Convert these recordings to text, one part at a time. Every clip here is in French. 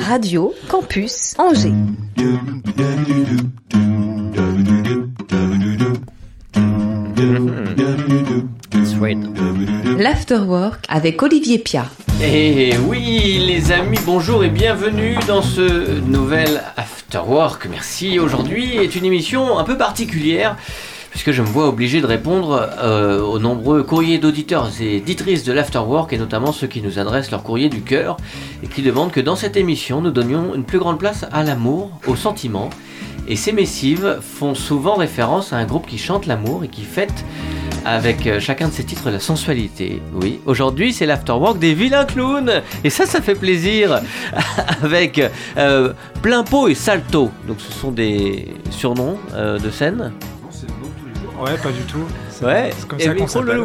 Radio Campus Angers. L'Afterwork avec Olivier Pia. Et oui, les amis, bonjour et bienvenue dans ce nouvel Afterwork. Merci. Aujourd'hui est une émission un peu particulière puisque je me vois obligé de répondre euh, aux nombreux courriers d'auditeurs et d'éditrices de l'Afterwork, et notamment ceux qui nous adressent leur courrier du cœur, et qui demandent que dans cette émission, nous donnions une plus grande place à l'amour, au sentiment. Et ces missives font souvent référence à un groupe qui chante l'amour et qui fête avec euh, chacun de ses titres la sensualité. Oui, aujourd'hui c'est l'afterwork des vilains clowns et ça ça fait plaisir avec euh, plein pot et salto. Donc ce sont des surnoms euh, de scène. Ouais, pas du tout. C'est Ouais, c'est comme et ça qu'on s'appelle.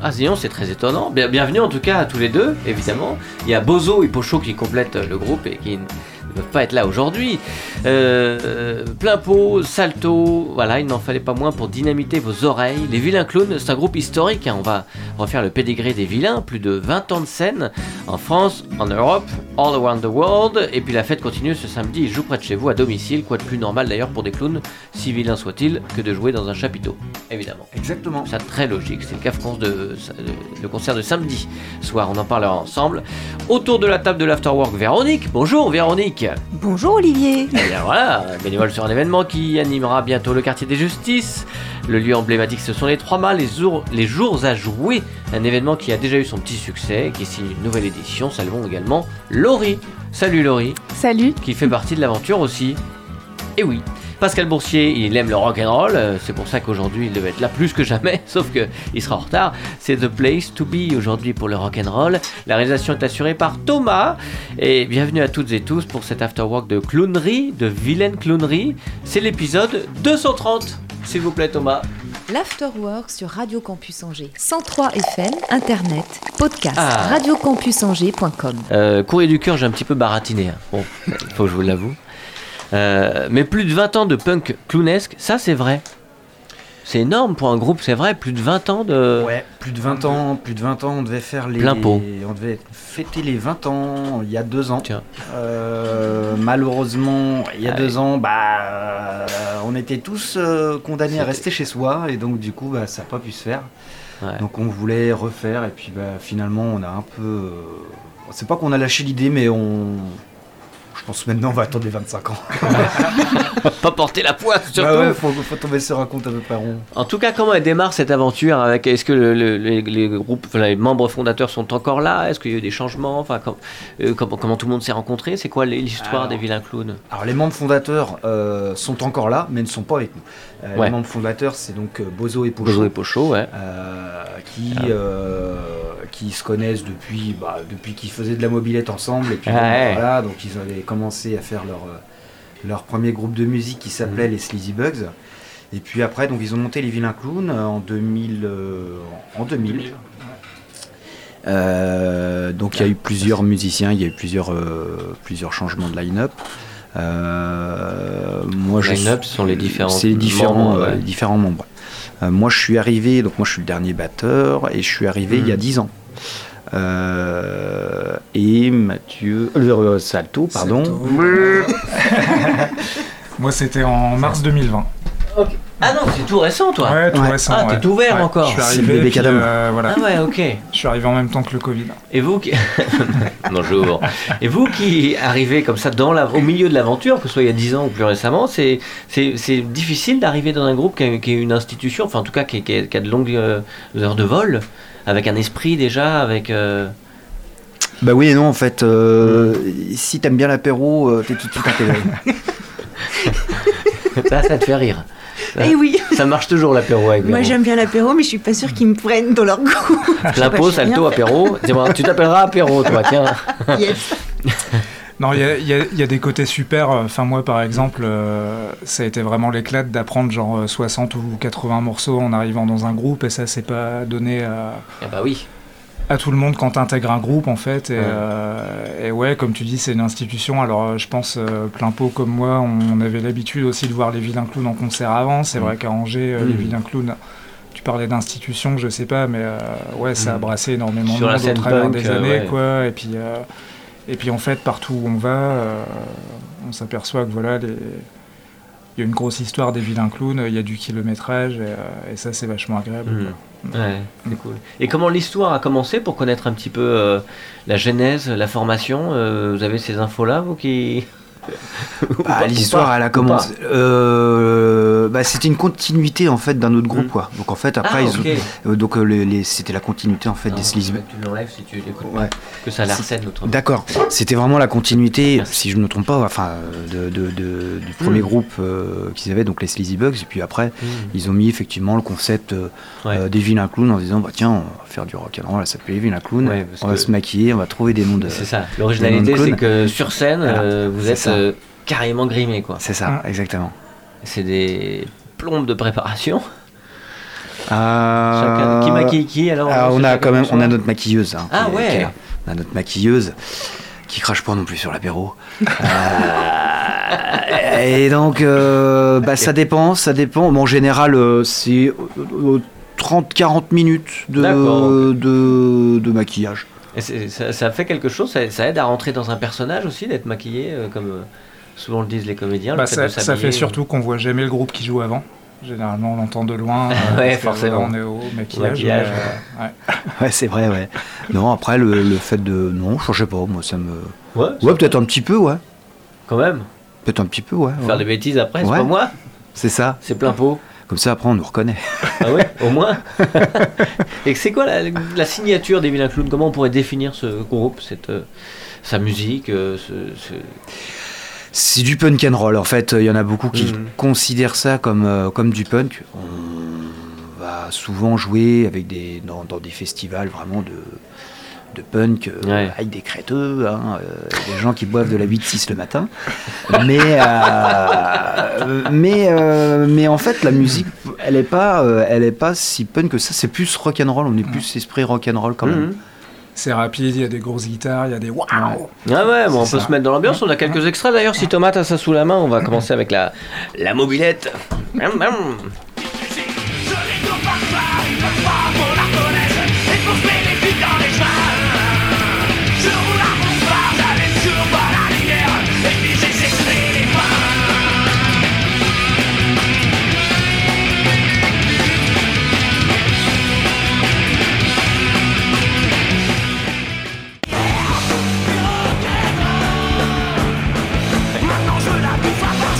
Ah sinon c'est très étonnant. Bien- bienvenue en tout cas à tous les deux, évidemment. Il y a Bozo et Pocho qui complètent le groupe et qui ne peuvent pas être là aujourd'hui. Euh, plein pot, salto, voilà, il n'en fallait pas moins pour dynamiter vos oreilles. Les Vilains Clowns, c'est un groupe historique, hein. on va refaire le pédigré des vilains, plus de 20 ans de scène en France, en Europe, all around the world. Et puis la fête continue ce samedi, ils jouent près de chez vous à domicile, quoi de plus normal d'ailleurs pour des clowns, si vilains soient-ils, que de jouer dans un chapiteau, évidemment. Exactement. Ça très logique, c'est le CAF de- le concert de samedi soir, on en parlera ensemble. Autour de la table de l'Afterwork, Véronique. Bonjour Véronique. Bonjour Olivier. Eh bien voilà, bénévole sur un événement qui animera bientôt le quartier des justices. Le lieu emblématique, ce sont les Trois Mâts, les jours, les jours à jouer. Un événement qui a déjà eu son petit succès, qui signe une nouvelle édition. Saluons également Laurie. Salut Laurie, Salut. qui fait partie de l'aventure aussi. Et oui. Pascal Boursier, il aime le rock and roll, euh, c'est pour ça qu'aujourd'hui il devait être là plus que jamais, sauf que il sera en retard. C'est The Place to Be aujourd'hui pour le rock and roll. La réalisation est assurée par Thomas et bienvenue à toutes et tous pour cet afterwork de clownerie, de vilaine clownerie. C'est l'épisode 230. S'il vous plaît Thomas. L'Afterwork sur Radio Campus Angers. 103 FM, Internet, podcast, Ah. radiocampusangers.com. Euh, courrier du cœur, j'ai un petit peu baratiné. hein. Bon, faut que je vous l'avoue. Euh, mais plus de 20 ans de punk clownesque, ça c'est vrai. C'est énorme pour un groupe, c'est vrai, plus de 20 ans de... Ouais, plus de 20 ans, plus de 20 ans, on devait faire les. Plein pot. On devait fêter les 20 ans il y a deux ans. Tiens. Euh, malheureusement, il y a deux ans, bah, euh, on était tous euh, condamnés à rester chez soi et donc du coup, bah, ça n'a pas pu se faire. Ouais. Donc on voulait refaire et puis bah, finalement, on a un peu. C'est pas qu'on a lâché l'idée, mais on. Je pense maintenant on va attendre les 25 ans. Pas porter la poisse surtout. Bah ouais, faut, faut tomber sur un compte à peu près rond. En tout cas, comment elle démarre cette aventure avec Est-ce que le- le- les, les groupes, enfin, les membres fondateurs sont encore là? Est-ce qu'il y a eu des changements? Enfin, com- euh, comment, comment tout le monde s'est rencontré? C'est quoi l'histoire des vilains clowns? Alors les membres fondateurs euh, sont encore là, mais ne sont pas avec nous. Euh, Ouais. Les membres fondateurs, c'est donc euh, Bozo et Pochon, Bozo et Pocho, ouais. euh, qui, euh, qui se connaissent depuis, bah, depuis qu'ils faisaient de la mobilette ensemble. Et puis Ah ouais. voilà, donc ils avaient commencé à faire leur, leur premier groupe de musique qui s'appelait Mhm. les Sleazy Bugs. Et puis après, donc ils ont monté les Vilains Clowns en 2000. euh, en 2000. Euh, donc il y a eu plusieurs musiciens, il y a eu plusieurs, euh, plusieurs changements de line-up. Euh, moi, je Line-up, sont les différents c'est les différents, membres, euh, ouais. les différents membres. Euh, moi, je suis arrivé, donc moi, je suis le dernier batteur et je suis arrivé il y a Mhm. 10 ans. Euh, et Mathieu, euh, Salto, pardon. Moi, c'était en mars 2020. Ah non, c'est tout récent, toi Ouais, tout Ouais. récent. Ah, t'es ouais. tout ouvert Ouais, encore. Je suis arrivé. puis, euh, voilà. Ah ouais, ok. Je suis arrivé en même temps que le Covid. Et vous qui... Bonjour. Et vous qui arrivez comme ça dans la... au milieu de l'aventure, que ce soit il y a 10 ans ou plus récemment, c'est, c'est, c'est difficile d'arriver dans un groupe qui a une institution, enfin en tout cas qui, qui a, qui a de longues euh, heures de vol, avec un esprit déjà, avec... euh, Bah oui et non, en fait, euh, si t'aimes bien l'apéro, euh, t'es tout de suite intégré. Ça, ça te fait rire. Eh oui, Ça marche toujours l'apéro avec moi j'aime bien l'apéro, mais je suis pas sûre qu'ils me prennent dans leur goût. Rien salto, apéro. Tu t'appelleras apéro, toi, tiens. Yes. Non, il y a, il y a- il y a des côtés super. Enfin, moi, par exemple, euh, ça a été vraiment l'éclat d'apprendre genre euh, 60 ou 80 morceaux en arrivant dans un groupe, et ça, c'est pas donné à, Ah bah oui. À tout le monde quand tu intègres un groupe, en fait. Et Ouais. ouais, et ouais comme tu dis, c'est une institution. Alors, euh, je pense, euh, plein pot comme moi, on avait l'habitude aussi de voir les vilains clowns en concert avant. C'est vrai qu'à Angers, euh, les vilains clowns, tu parlais d'institutions, je sais pas, mais euh, ouais, ça a Mm. brassé énormément Sur de monde au travers punk, des euh, années, ouais. quoi. Et puis, euh, et puis en fait, partout où on va, euh, on s'aperçoit que voilà, les- il y a une grosse histoire des vilains clowns, il y a du kilométrage, et, euh, et ça, c'est vachement agréable. Mm. quoi. Ouais, c'est cool. Et comment l'histoire a commencé pour connaître un petit peu euh, la genèse, la formation euh, Vous avez ces infos-là, vous qui. Bah, L'histoire, elle a commencé. Euh, bah, c'était une continuité en fait d'un autre groupe, Mm. quoi. Donc en fait, après, Ah, ils ont- ok. euh, donc euh, les- les- c'était la continuité en fait Non, des Sleazy Tu l'enlèves si tu l'écoutes. Ouais. Que ça l'arsène l'autre. D'accord. C'était vraiment la continuité, Merci. si je ne me trompe pas, enfin, de, de- de- du premier Mm. groupe euh, qu'ils avaient, donc les Sleazy Bugs. Et puis après, Mm. ils ont mis effectivement le concept Ouais. des vilains clowns en disant, bah tiens, on va faire du rock and roll, ça s'appelle les vilains clowns. Ouais, on va que- se maquiller, on va trouver des noms de. C'est ça. L'originalité, c'est que sur scène, Voilà. euh, vous êtes euh, carrément grimé, quoi. C'est ça, exactement. C'est des plombes de préparation. Euh, Chacun- Qui maquille qui alors Ah, c'est on a quand même, on a notre maquilleuse. hein, Ah ouais. On a notre maquilleuse qui crache pas non plus sur l'apéro. Euh, et donc, euh, bah, ça dépend, ça dépend. Bon, en général, euh, c'est euh, 30-40 minutes de, de, de maquillage. Et ça, ça fait quelque chose, ça, ça aide à rentrer dans un personnage aussi, d'être maquillé, euh, comme euh, souvent le disent les comédiens. le Bah, fait ça, ça fait surtout qu'on voit jamais le groupe qui joue avant. Généralement, on l'entend de loin. euh, Ouais, forcément. On est au maquillage. maquillage, euh, ouais. Ouais, c'est vrai, ouais. Non, après, le, le fait de. Non, je sais pas, moi, ça me. Ouais, Ouais, peut-être un petit peu, ouais. quand même. Peut-être un petit peu, ouais. Faire des bêtises après, c'est Ouais. pas moi, C'est ça. c'est plein pot. Comme ça, après, on nous reconnaît. Ah ouais, au moins. Et c'est quoi la, la signature des Vilains Clowns Comment on pourrait définir ce groupe, cette, euh, sa musique euh, ce, ce- C'est du punk and roll. En fait, il y en a beaucoup qui Mhm. considèrent ça comme, euh, comme du punk. On va souvent jouer avec des, dans, dans des festivals vraiment de, de punk, euh, Ouais. avec des créteux, hein, euh, des gens qui boivent de la 8-6 le matin. Mais, euh, mais, mais en fait, la musique, elle n'est pas, elle est pas si punk que ça. C'est plus rock and roll. On est plus esprit rock and roll quand même. Mhm. C'est rapide, il y a des grosses guitares, il y a des waouh Ah ouais, bon, on peut se mettre dans l'ambiance. On a quelques extraits d'ailleurs. Si Thomas a ça sous la main, on va commencer avec la, la mobilette.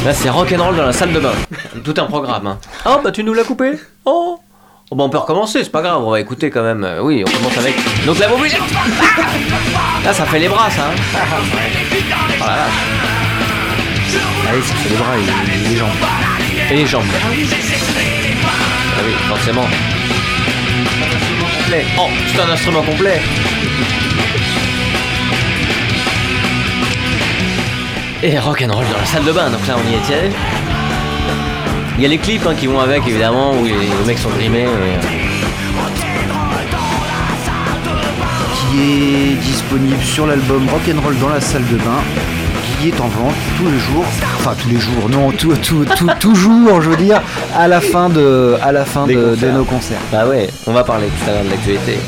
Là, c'est rock'n'roll dans la salle de bain. Tout un programme. Hein. Oh, bah tu nous l'as coupé Oh Oh, bah on peut recommencer, c'est pas grave, on va écouter quand même. Euh, oui, on commence avec. Donc la mobilette Là, ça fait les bras, ça. hein. Oh la vache. Allez, ça fait les bras et les jambes. Et les jambes. Ah oui, forcément. Complet. Oh, c'est un instrument complet. Et rock'n'roll dans la salle de bain, donc là on y est. Il y a les clips hein, qui vont avec évidemment où les, les mecs sont grimés. euh, qui est disponible sur l'album Rock'n'Roll dans la salle de bain, qui est en vente tous les jours, enfin tous les jours, non, tout, tout, tout- toujours, je veux dire, à la fin de, à la fin de, de nos concerts. Bah ouais, on va parler tout à l'heure de l'actualité.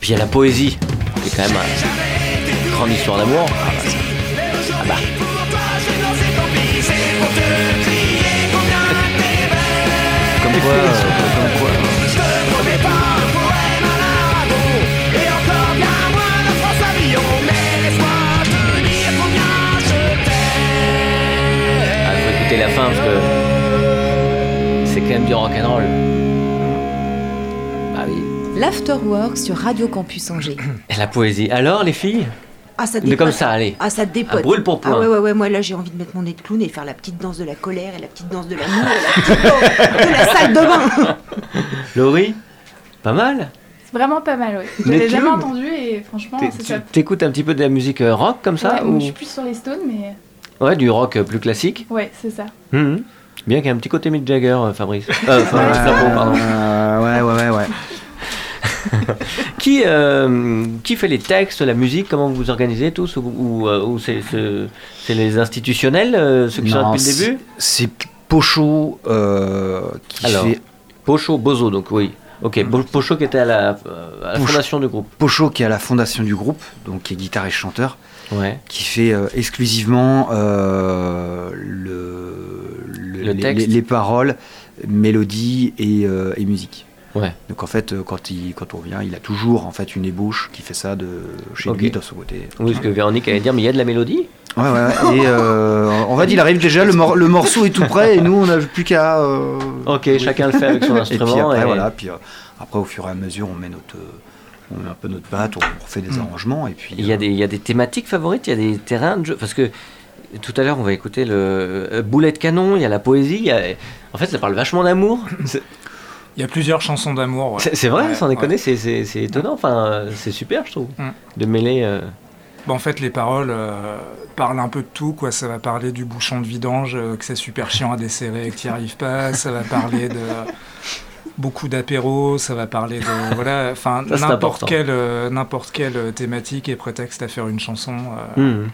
Puis il y a la poésie, qui est quand même une grande histoire d'amour. Quoi, comme quoi. Ah, faut écouter la fin parce que c'est quand même du rock'n'roll. Bah oui. L'Afterwork sur Radio Campus Angers. Et la poésie. Alors les filles? Ah, ça dépote. comme ça, allez. Ah, ça dépote. Ah, brûle pour point. Ah, ouais, ouais, ouais. Moi, là, j'ai envie de mettre mon nez de clown et faire la petite danse de la colère et la petite danse de l'amour et la petite danse de la salle de bain. Laurie Pas mal C'est vraiment pas mal, oui. Je Mais tu- jamais entendu et franchement, c'est tu- top. T'écoutes un petit peu de la musique euh, rock comme ça Ouais, ou... Je suis plus sur les stones, mais Ouais, du rock euh, plus classique. ouais, c'est ça. Mhm. Bien qu'il y ait un petit côté Mick Jagger, euh, Fabrice. Euh, Fabrice Euh, pardon. ouais, ouais, ouais, ouais. Qui, euh, qui fait les textes, la musique Comment vous vous organisez tous Ou, ou, euh, ou c'est c'est- les institutionnels, euh, ceux qui sont là Non, depuis le c'est- début? C'est Pocho euh, qui Alors. fait. Pocho, Bozo, donc oui. Ok, Bo- Pocho qui était à la, à la Pocho. fondation du groupe. Pocho qui est à la fondation du groupe, donc qui est guitariste chanteur, Ouais. qui fait euh, exclusivement euh, le, le- Le les, texte. les- les paroles, mélodie et, euh, et musique. Ouais. Donc en fait, euh, quand, il, quand on vient, il a toujours en fait une ébauche qui fait ça de chez lui, de son côté. Oui, ce que Véronique allait dire, mais il y a de la mélodie Ouais, ouais. Et euh, en fait, il arrive déjà, le, mor- le morceau est tout prêt et nous, on n'a plus qu'à. euh, Ok, chacun le fait avec son Et instrument. puis après, et- voilà. Puis euh, après, au fur et à mesure, on met notre. On met un peu notre batte, on refait des arrangements et puis. Il y, a des, il y a des thématiques favorites, il y a des terrains de jeu. Parce que tout à l'heure, on va écouter le boulet de canon, il y a la poésie. il y a- En fait, ça parle vachement d'amour. Il y a plusieurs chansons d'amour. ouais. C'est vrai, Ouais, sans déconner, ouais. c'est- c'est c'est étonnant. Enfin, c'est super, je trouve, Mm. de mêler. euh, Bah, en fait, les paroles euh, parlent un peu de tout. Quoi. Ça va parler du bouchon de vidange, euh, que c'est super chiant à desserrer et que tu n'y arrives pas. Ça va parler de beaucoup d'apéros. Ça va parler de. Voilà, enfin, n'importe quelle, euh, n'importe quelle thématique est prétexte à faire une chanson. euh, mm.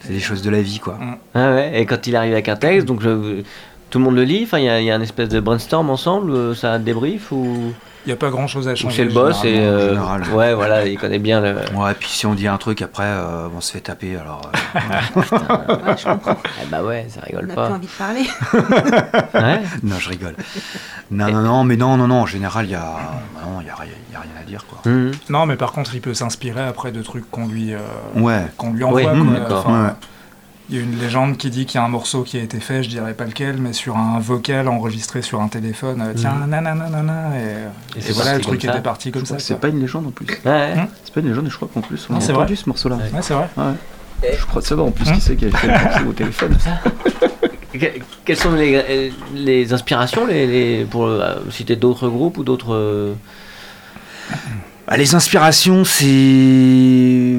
C'est des choses de la vie, quoi. Ah ouais, et quand il arrive avec un texte, donc je- tout le monde le lit, enfin, il y, a- il y a un espèce de brainstorm ensemble, euh, ça débrief ou, Il n'y a pas grand chose à changer. c'est le boss et. euh, ouais, voilà, il connaît bien le. Ouais, et puis si on dit un truc après, euh, on se fait taper, alors. euh, Ouais, je comprends. Ah bah ouais, ça On rigole n'a plus pas. envie de parler. Ouais. non, je rigole. Non, non, non, mais non, non, non, en général, il y a, non, il y a, rien- il y a rien à dire, quoi. Mhm. Non, mais par contre, il peut s'inspirer après de trucs qu'on lui, euh, Ouais. qu'on lui envoie. Quoi. mmh. Enfin, Ouais. Il y a une légende qui dit qu'il y a un morceau qui a été fait, je dirais pas lequel, mais sur un vocal enregistré sur un téléphone. euh, Tiens, nanana, nanana, et, Et et c'est voilà, le truc était parti comme ça. C'est pas une légende en plus. Ouais. Mmh. C'est pas une légende, et je crois qu'en plus, on a c'est entendu ce morceau-là. Ouais, c'est vrai. Ouais. Je crois savoir en plus Hein qui c'est qui a fait le morceau au téléphone. Que- Quelles sont les, euh, les inspirations les, les- pour euh, citer d'autres groupes ou d'autres. euh, Bah, les inspirations, c'est.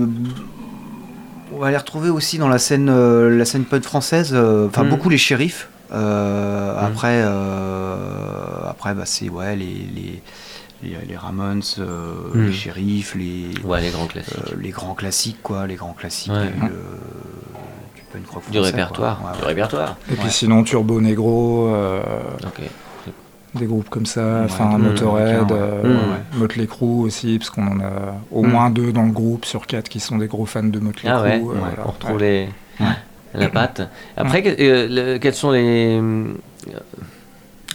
On va les retrouver aussi dans la scène, euh, la scène punk française. euh, Enfin, Mhm. beaucoup les shérifs. Euh, Mhm. Après, euh, après bah, c'est ouais, les, les, les, les Ramones, euh, Mhm. les shérifs, les, Ouais, les grands classiques. euh, les grands classiques, quoi, les grands classiques Ouais. du, euh, du punk rock du français, répertoire. quoi. Ouais, Du ouais. répertoire. Et puis Ouais. sinon, Turbo Negro, euh, Ok. Des groupes comme ça, Ouais, enfin Motorhead, ouais. euh, Mmh. Motley Crue aussi, parce qu'on en a au Mmh. moins deux dans le groupe sur quatre qui sont des gros fans de Motley Ah Crue. ouais, euh, ouais, voilà. on retrouve Ouais. les, la patte. Après, que- euh, le- quels sont les.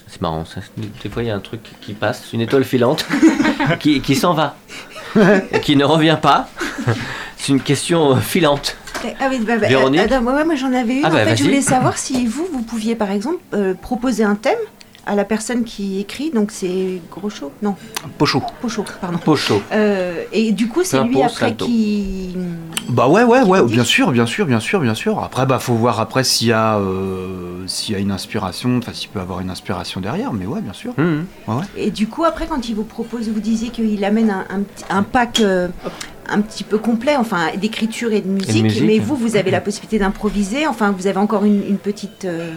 C'est marrant, ça. des fois il y a un truc qui passe, une étoile filante, qui, qui s'en va, et qui ne revient pas. C'est une question filante. Ah oui, bah, bah, Véronique Adam, ouais, moi j'en avais une. Ah en bah, fait, je voulais savoir si vous, vous pouviez par exemple euh, proposer un thème à la personne qui écrit. Donc c'est Groschot Non, Pocho. Pochot, pardon. Pocho. Euh, et du coup, c'est lui après qui. Bah ouais, ouais, ouais, bien sûr, bien sûr, bien sûr, bien sûr. Après, bah faut voir après s'il y a, euh, s'il y a une inspiration, enfin s'il peut avoir une inspiration derrière, mais ouais, bien sûr. Mhm. Et du coup, après, quand il vous propose, vous disiez qu'il amène un, un pack euh, un petit peu complet, enfin, d'écriture et de musique, musique. mais vous, vous avez la possibilité d'improviser, enfin, vous avez encore une, une petite... euh,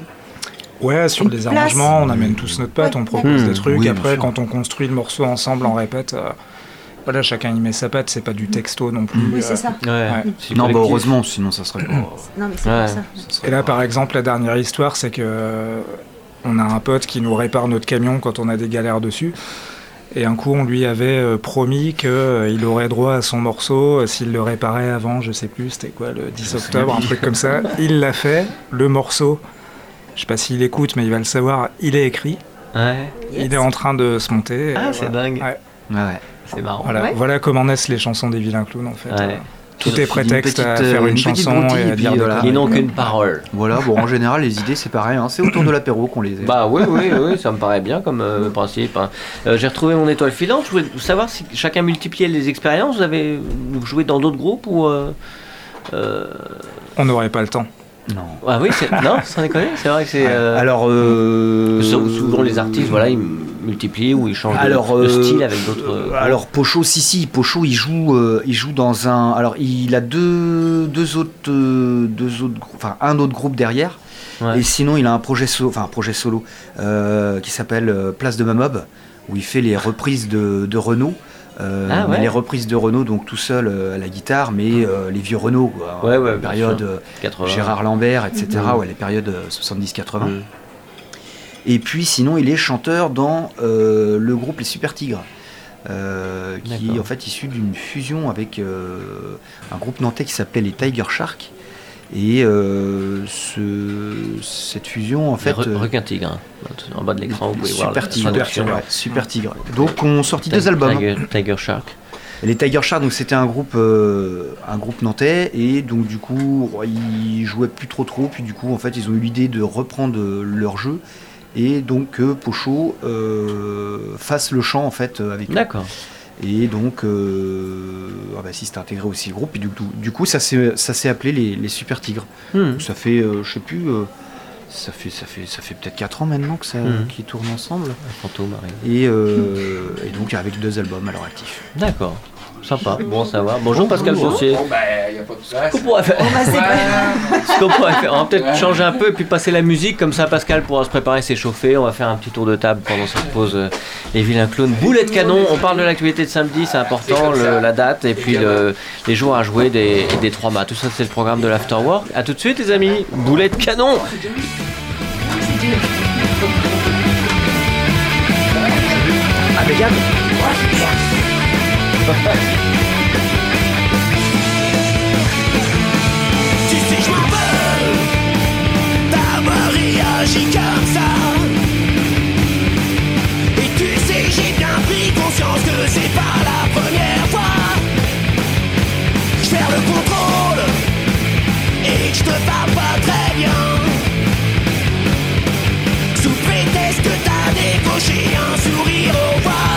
Ouais, sur les place. arrangements, on amène tous notre patte, Ouais, on propose d'accord. des trucs. Oui, Après, quand on construit le morceau ensemble en répète, euh, voilà, chacun y met sa patte, c'est pas du texto non plus. Oui, euh. c'est ça. Ouais. Non, bah heureusement, sinon ça serait pas. Non, mais c'est Ouais. pour ça. Et là, par exemple, la dernière histoire, c'est que euh, on a un pote qui nous répare notre camion quand on a des galères dessus. Et un coup, on lui avait promis qu'il aurait droit à son morceau s'il le réparait avant, je sais plus, c'était quoi, le 10 octobre, un truc comme ça. Il l'a fait, le morceau, je sais pas s'il écoute, mais il va le savoir, il est écrit, Ouais, Yes. il est en train de se monter. et Ah, c'est voilà. dingue. Ouais. C'est marrant. Voilà, Ouais. voilà comment naissent les chansons des vilains clowns en fait. Ouais. Euh, Tout est prétexte à petite, faire euh, une, chanson et et à puis dire voilà. Ils n'ont qu'une parole. Voilà, bon, en général, les idées, c'est pareil, hein, c'est autour de l'apéro qu'on les. Bah oui, oui, oui, ça me paraît bien comme euh, principe. hein. Euh, J'ai retrouvé mon étoile filante. Je voulais savoir si chacun multipliait les expériences. Vous avez joué dans d'autres groupes ou euh, euh, On n'aurait pas le temps. Non. Ah oui, c'est- non, sans déconner, c'est vrai que c'est. euh, Alors, euh... sou- souvent les artistes, voilà, ils multiplient ou ils changent de- Alors, de, euh, style avec d'autres. alors Pocho, si si, Pocho, il joue, euh, il joue dans un. Alors, il a deux, deux autres, deux autres, enfin un autre groupe derrière. Ouais. Et sinon, il a un projet solo, enfin un projet solo qui s'appelle Place de Mamob, où il fait les reprises de, de Renault. Euh, Ah ouais. les reprises de Renault, donc tout seul euh, à la guitare, mais euh, les vieux Renault, quoi. Ouais, ouais, La bien période sûr. 80. Gérard Lambert, etc. Mhm. Ouais, les périodes euh, 70-80. Mhm. Et puis sinon, il est chanteur dans le groupe Les Super Tigres. qui est en fait issu d'une fusion avec un groupe nantais qui s'appelait les Tiger Shark. Et euh, ce- cette fusion, en fait, Re- euh, Requin tigre. hein. En bas de l'écran, vous pouvez voir Super la Tigre, traduction. ouais, Super Tigre. Donc, on sorti Ti- deux albums. Tiger, Tiger Shark. Les Tiger Shark, donc c'était un groupe, euh, un groupe nantais, et donc du coup, ils jouaient plus trop trop, puis du coup, en fait, ils ont eu l'idée de reprendre leur jeu, et donc que Pocho euh, fasse le chant en fait avec eux. D'accord. Et donc, euh, ah bah si, c'était intégré aussi le groupe, et du coup, du coup ça s'est ça s'est appelé les, les Super Tigres. Hmm. Ça fait, euh, je sais plus, euh, ça fait, ça fait, ça fait peut-être 4 ans maintenant que ça, Mhm. qu'ils tournent ensemble, Fantôme et, euh, et donc avec deux albums à leur actif. D'accord. Sympa. Bon, ça va. Bonjour Pascal Boursier. Bon, bah, il n'y a pas de. Ce qu'on pourrait faire, ce qu'on pourrait faire, on va peut-être changer un peu et puis passer la musique, comme ça Pascal pourra se préparer, s'échauffer. On va faire un petit tour de table pendant cette pause. euh, Les vilains clowns, boulet de canon. On parle de l'actualité de samedi, c'est important, le- la date et puis le- les jours à jouer des, et des trois mâts. Tout ça, c'est le programme de l'Afterwork. A tout de suite, les amis. Boulet de canon. Tu sais, je m'en veux d'avoir réagi comme ça. Et tu sais, j'ai bien pris conscience que c'est pas la première fois. Je perds le contrôle et que je te parle pas très bien. Sous prétexte que t'as décoché un sourire au voisin.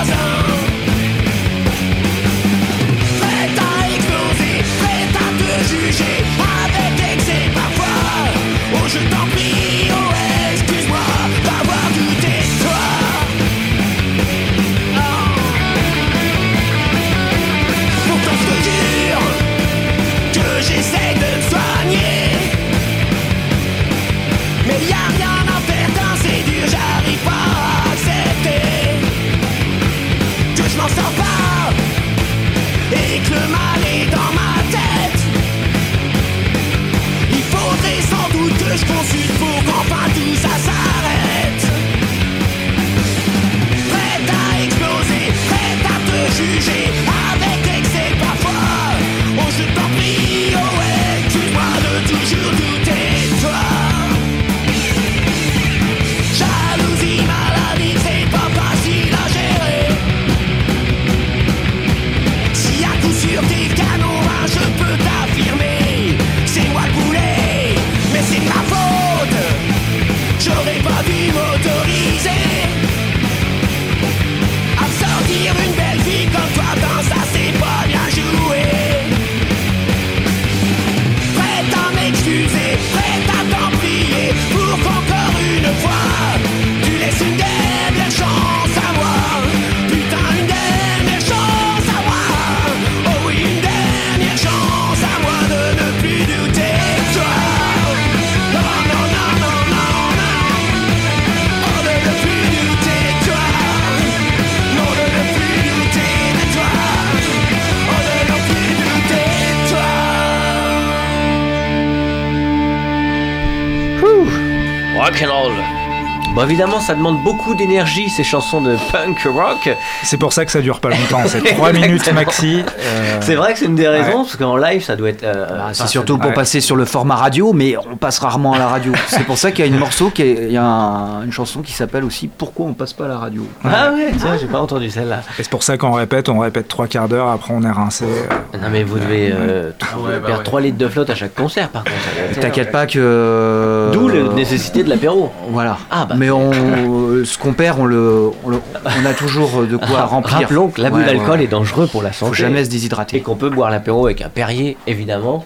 Évidemment, ça demande beaucoup d'énergie ces chansons de punk rock. C'est pour ça que ça dure pas longtemps, c'est 3 minutes maxi. euh, C'est vrai que c'est une des raisons, parce qu'en live, ça doit être. euh, Ah, c'est enfin, surtout pour ouais. passer sur le format radio, mais on passe rarement à la radio. c'est pour ça qu'il y a une morceau, qui est- il y a un- une chanson qui s'appelle aussi Pourquoi on passe pas à la radio. Ah ouais, tiens, j'ai pas entendu celle-là. Et c'est pour ça qu'on répète, on répète trois quarts d'heure, après on est rincé. euh. Non mais vous devez euh, t- Ah ouais, bah perdre ouais. 3 litres de flotte à chaque concert par contre. T'inquiète pas que. D'où la nécessité de l'apéro. Voilà. Ah, bah. Mais on, ce qu'on perd, on, le, on, le- on a toujours de quoi remplir. Rappelons que l'abus Ouais, d'alcool ouais. est dangereux pour la Faut santé. jamais se et déshydrater. qu'on peut boire l'apéro avec un Perrier, évidemment,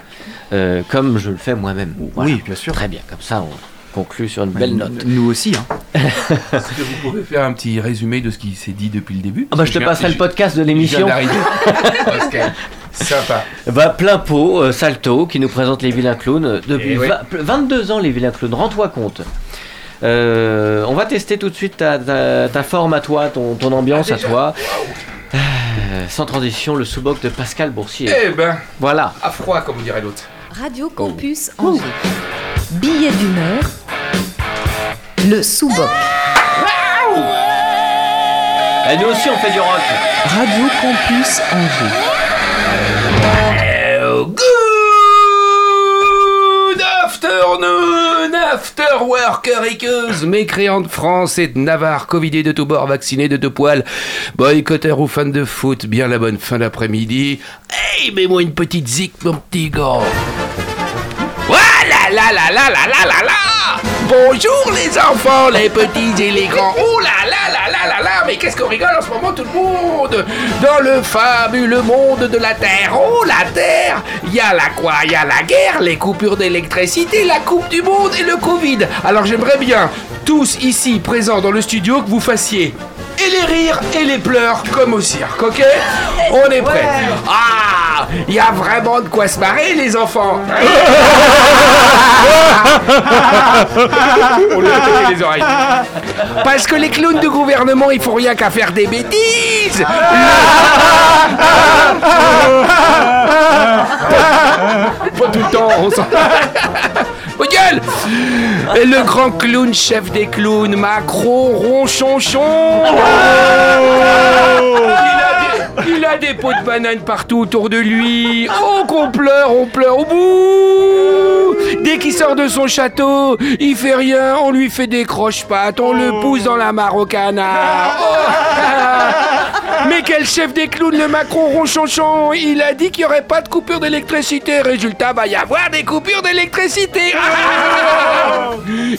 euh, comme je le fais moi-même. Voilà. Oui, bien sûr. Très bien, comme ça on conclut sur une belle note. Nous aussi. Hein. Est-ce que vous pouvez faire un petit résumé de ce qui s'est dit depuis le début? Ah bah je te passerai le podcast de l'émission. Sympa. Bah, plein pot, euh, Salto, qui nous présente les vilains clowns euh, depuis Eh oui. vingt- 22 ans, les vilains clowns, rends-toi compte. Euh, on va tester tout de suite ta, ta- ta forme à toi, ton, ton ambiance à toi. Euh, sans transition, le sous-boc de Pascal Boursier. Eh ben, Voilà. à froid, comme dirait l'autre. Radio Campus Angers. Billet d'humeur. Le sous-boc. Et nous aussi, on fait du rock. Radio Campus Angers. Good afternoon, after workeriqueuses, mécréants de France et de Navarre, covidés de tous bords, vaccinés de deux poils, boycotteurs ou fans de foot, bien la bonne fin d'après-midi. Hey, mets-moi une petite zik, mon petit gars. Voilà, là, là, là, là, là, là, là. Bonjour les enfants, les petits et les grands. Oh mais qu'est-ce qu'on rigole en ce moment tout le monde? Dans le fabuleux monde de la Terre. Oh la Terre Il y a la quoi? Il y a la guerre, les coupures d'électricité, la Coupe du Monde et le Covid. Alors j'aimerais bien, tous ici présents dans le studio, que vous fassiez et les rires et les pleurs comme au cirque, ok? On est prêts. Ah Il y a vraiment de quoi se marrer les enfants. On lui a tapé les oreilles. Parce que les clowns de gouvernement, ils font rien qu'à faire des bêtises. Pas tout le temps, on s'en... Gueule. Et le grand clown, chef des clowns, Macron Ronchonchon. Des, il a des pots de banane partout autour de lui. Oh, qu'on pleure, on pleure au bout. Dès qu'il sort de son château, il fait rien, on lui fait des croche-pattes, on le pousse dans la mare au canard. Oh. Mais quel chef des clowns, le Macron Ronchonchon? Il a dit qu'il n'y aurait pas de coupure d'électricité. Résultat, va y avoir des coupures d'électricité.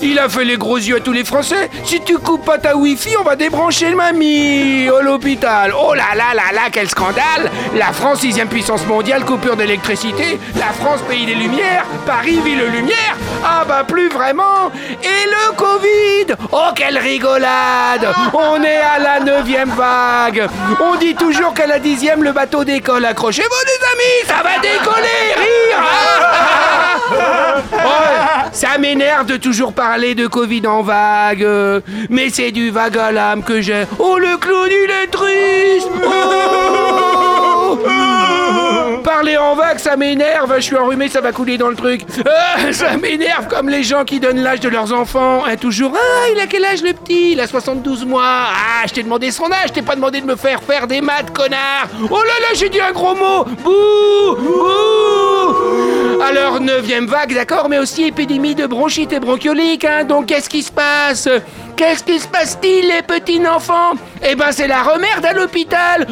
Il a fait les gros yeux à tous les Français. Si tu coupes pas ta Wi-Fi, on va débrancher le mamie à l'hôpital. Oh là là là là, quel scandale La France, sixième puissance mondiale, coupure d'électricité. La France, pays des lumières. Paris, ville lumière. Ah bah plus vraiment. Et le Covid Oh quelle rigolade On est à la neuvième vague. On dit toujours qu'à la dixième, le bateau décolle. Accrochez-vous les amis, ça va décoller Rire Oh, Ça m'énerve de toujours parler de Covid en vague. euh, Mais c'est du vague à l'âme que j'ai. Oh, le clown, il est triste. Oh Parler en vague, ça m'énerve. Je suis enrhumé, ça va couler dans le truc. Ah, ça m'énerve comme les gens qui donnent l'âge de leurs enfants. Hein, toujours. Ah, il a quel âge le petit? Il a 72 mois. Ah, je t'ai demandé son âge. Je t'ai pas demandé de me faire faire des maths, connard. Oh là là, j'ai dit un gros mot. Bouh Bouh Alors, neuvième vague, d'accord, mais aussi épidémie de bronchite et bronchiolique. Hein, donc, qu'est-ce qui se passe? Qu'est-ce qui se passe-t-il, les petits enfants Eh ben, c'est la remerde à l'hôpital.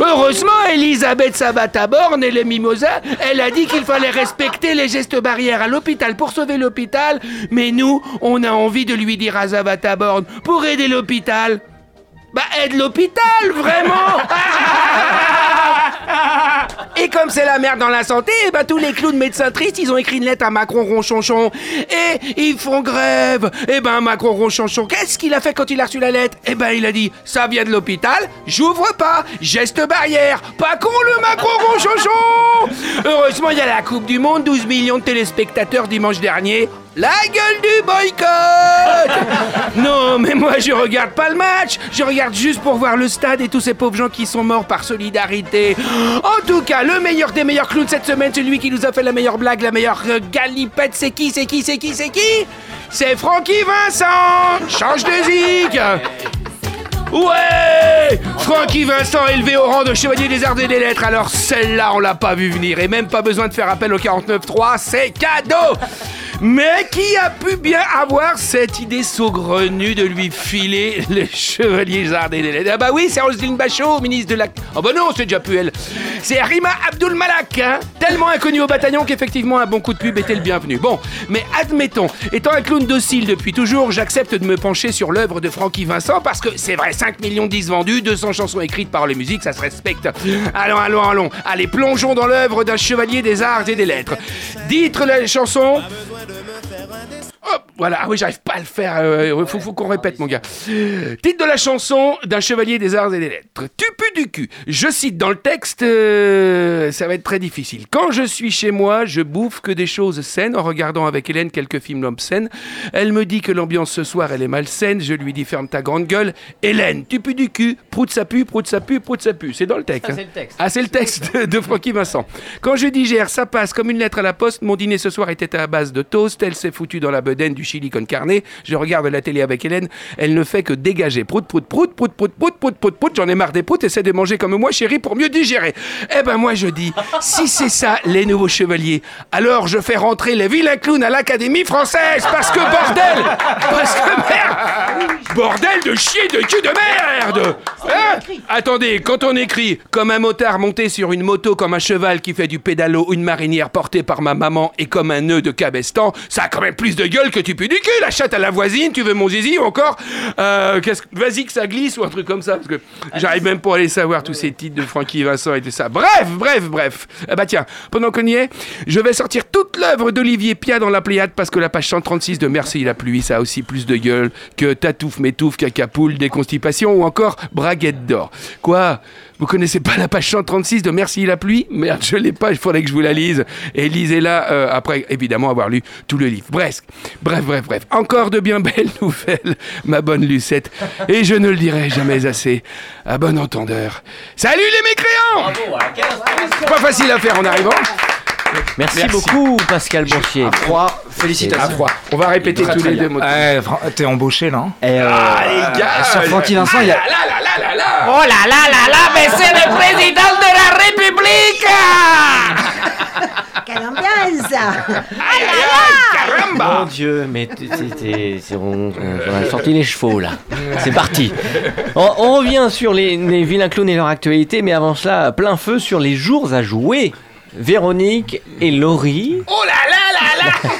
Heureusement, Elisabeth Sabataborn et les Mimosas, elle a dit qu'il fallait respecter les gestes barrières à l'hôpital pour sauver l'hôpital. Mais nous, on a envie de lui dire à Sabataborn, pour aider l'hôpital, bah aide l'hôpital, vraiment Et comme c'est la merde dans la santé, eh ben tous les clowns médecins tristes, ils ont écrit une lettre à Macron Ronchonchon. Et ils font grève. Et ben Macron Ronchonchon, qu'est-ce qu'il a fait quand il a reçu la lettre? Eh ben il a dit, ça vient de l'hôpital, j'ouvre pas, geste barrière. Pas con le Macron Ronchonchon Heureusement, il y a la Coupe du Monde, 12 millions de téléspectateurs dimanche dernier. La gueule du boycott. Non, mais moi je regarde pas le match, je regarde juste pour voir le stade et tous ces pauvres gens qui sont morts par solidarité. En tout cas, le meilleur des meilleurs clowns cette semaine, celui qui nous a fait la meilleure blague, la meilleure euh, galipette, c'est qui, c'est qui, c'est qui, c'est qui? C'est Francky Vincent. Change de zig. Ouais. Francky Vincent élevé au rang de chevalier des arts et des lettres. Alors celle-là, on l'a pas vu venir. Et même pas besoin de faire appel au 49.3, c'est cadeau Mais qui a pu bien avoir cette idée saugrenue de lui filer le chevalier lettres Ah bah oui, c'est Roselyne Bachot, ministre de la... Oh bah non, c'est déjà plus elle. C'est Rima Abdul Malak, hein Tellement inconnu au bataillon qu'effectivement un bon coup de pub était le bienvenu. Bon, mais admettons, étant un clown docile depuis toujours, j'accepte de me pencher sur l'œuvre de Francky Vincent parce que c'est vrai, 5 millions de disques vendus, 200 chansons écrites par les musiques, ça se respecte. Allons, allons, allons. Allez, plongeons dans l'œuvre d'un chevalier des arts et des lettres. Dites la chanson. Hop, voilà, ah oui, j'arrive pas à le faire. euh, faut, faut qu'on répète, mon gars. Titre de la chanson d'un chevalier des arts et des lettres. Tu pues du cul. Je cite dans le texte, euh, ça va être très difficile. Quand je suis chez moi, je bouffe que des choses saines en regardant avec Hélène quelques films obscènes. Elle me dit que l'ambiance ce soir, elle est malsaine. Je lui dis, ferme ta grande gueule. Hélène, tu pues du cul. Prout ça pue, prout ça pue, prout ça pue. C'est dans le texte. Ça, hein. le texte. Ah, c'est le texte de, de Francky Vincent. Quand je digère, ça passe comme une lettre à la poste. Mon dîner ce soir était à base de toast. Elle s'est foutue dans la du chili con carne. Je regarde la télé avec Hélène, elle ne fait que dégager. Prout, prout, prout, prout, prout, prout, prout, prout, prout. J'en ai marre des proutes, essaie de manger comme moi, chérie, pour mieux digérer. Eh ben moi je dis, si c'est ça les nouveaux chevaliers, alors je fais rentrer les vilains clowns à l'Académie française parce que bordel, parce que merde, bordel de chier de cul de merde. Hein? Attendez, quand on écrit comme un motard monté sur une moto comme un cheval qui fait du pédalo, une marinière portée par ma maman et comme un nœud de cabestan, ça a quand même plus de gueule que tu pues du cul. La chatte à la voisine, tu veux mon zizi ou encore euh, qu'est-ce que- Vas-y que ça glisse ou un truc comme ça parce que j'arrive même pas à aller savoir tous ces titres de Francky Vincent et tout ça. Bref, bref, bref. Bah tiens, pendant qu'on y est, je vais sortir toute l'œuvre d'Olivier Pia dans la Pléiade parce que la page 136 de Merci la pluie, ça a aussi plus de gueule que Tatouf Métouf, Cacapoule, Déconstipation ou encore Braguette d'or. Quoi? Vous connaissez pas la page 136 de Merci la pluie? Merde, je l'ai pas, il faudrait que je vous la lise. Et lisez-la euh, après, évidemment, avoir lu tout le livre. Bref, bref, bref, bref. Encore de bien belles nouvelles, ma bonne Lucette. Et je ne le dirai jamais assez. À bon entendeur. Salut les mécréants Pas facile à faire en arrivant. Merci, Merci. beaucoup, Pascal. Trois, À félicitations. froid. On va répéter tous les deux mots. Eh, T'es embauché là hein? Et, euh, Ah, les gars Sur Francky Vincent, il y a. Là, là, là, là, là Oh là là là là, mais c'est le président de la République Quelle ambiance Aïe, aïe, Mon caramba Dieu, mais on, on a sorti les chevaux là. C'est parti. On, on revient sur les, les vilains clowns et leur actualité, mais avant cela, plein feu sur les jours à jouer. Véronique et Laurie. Oh là là là là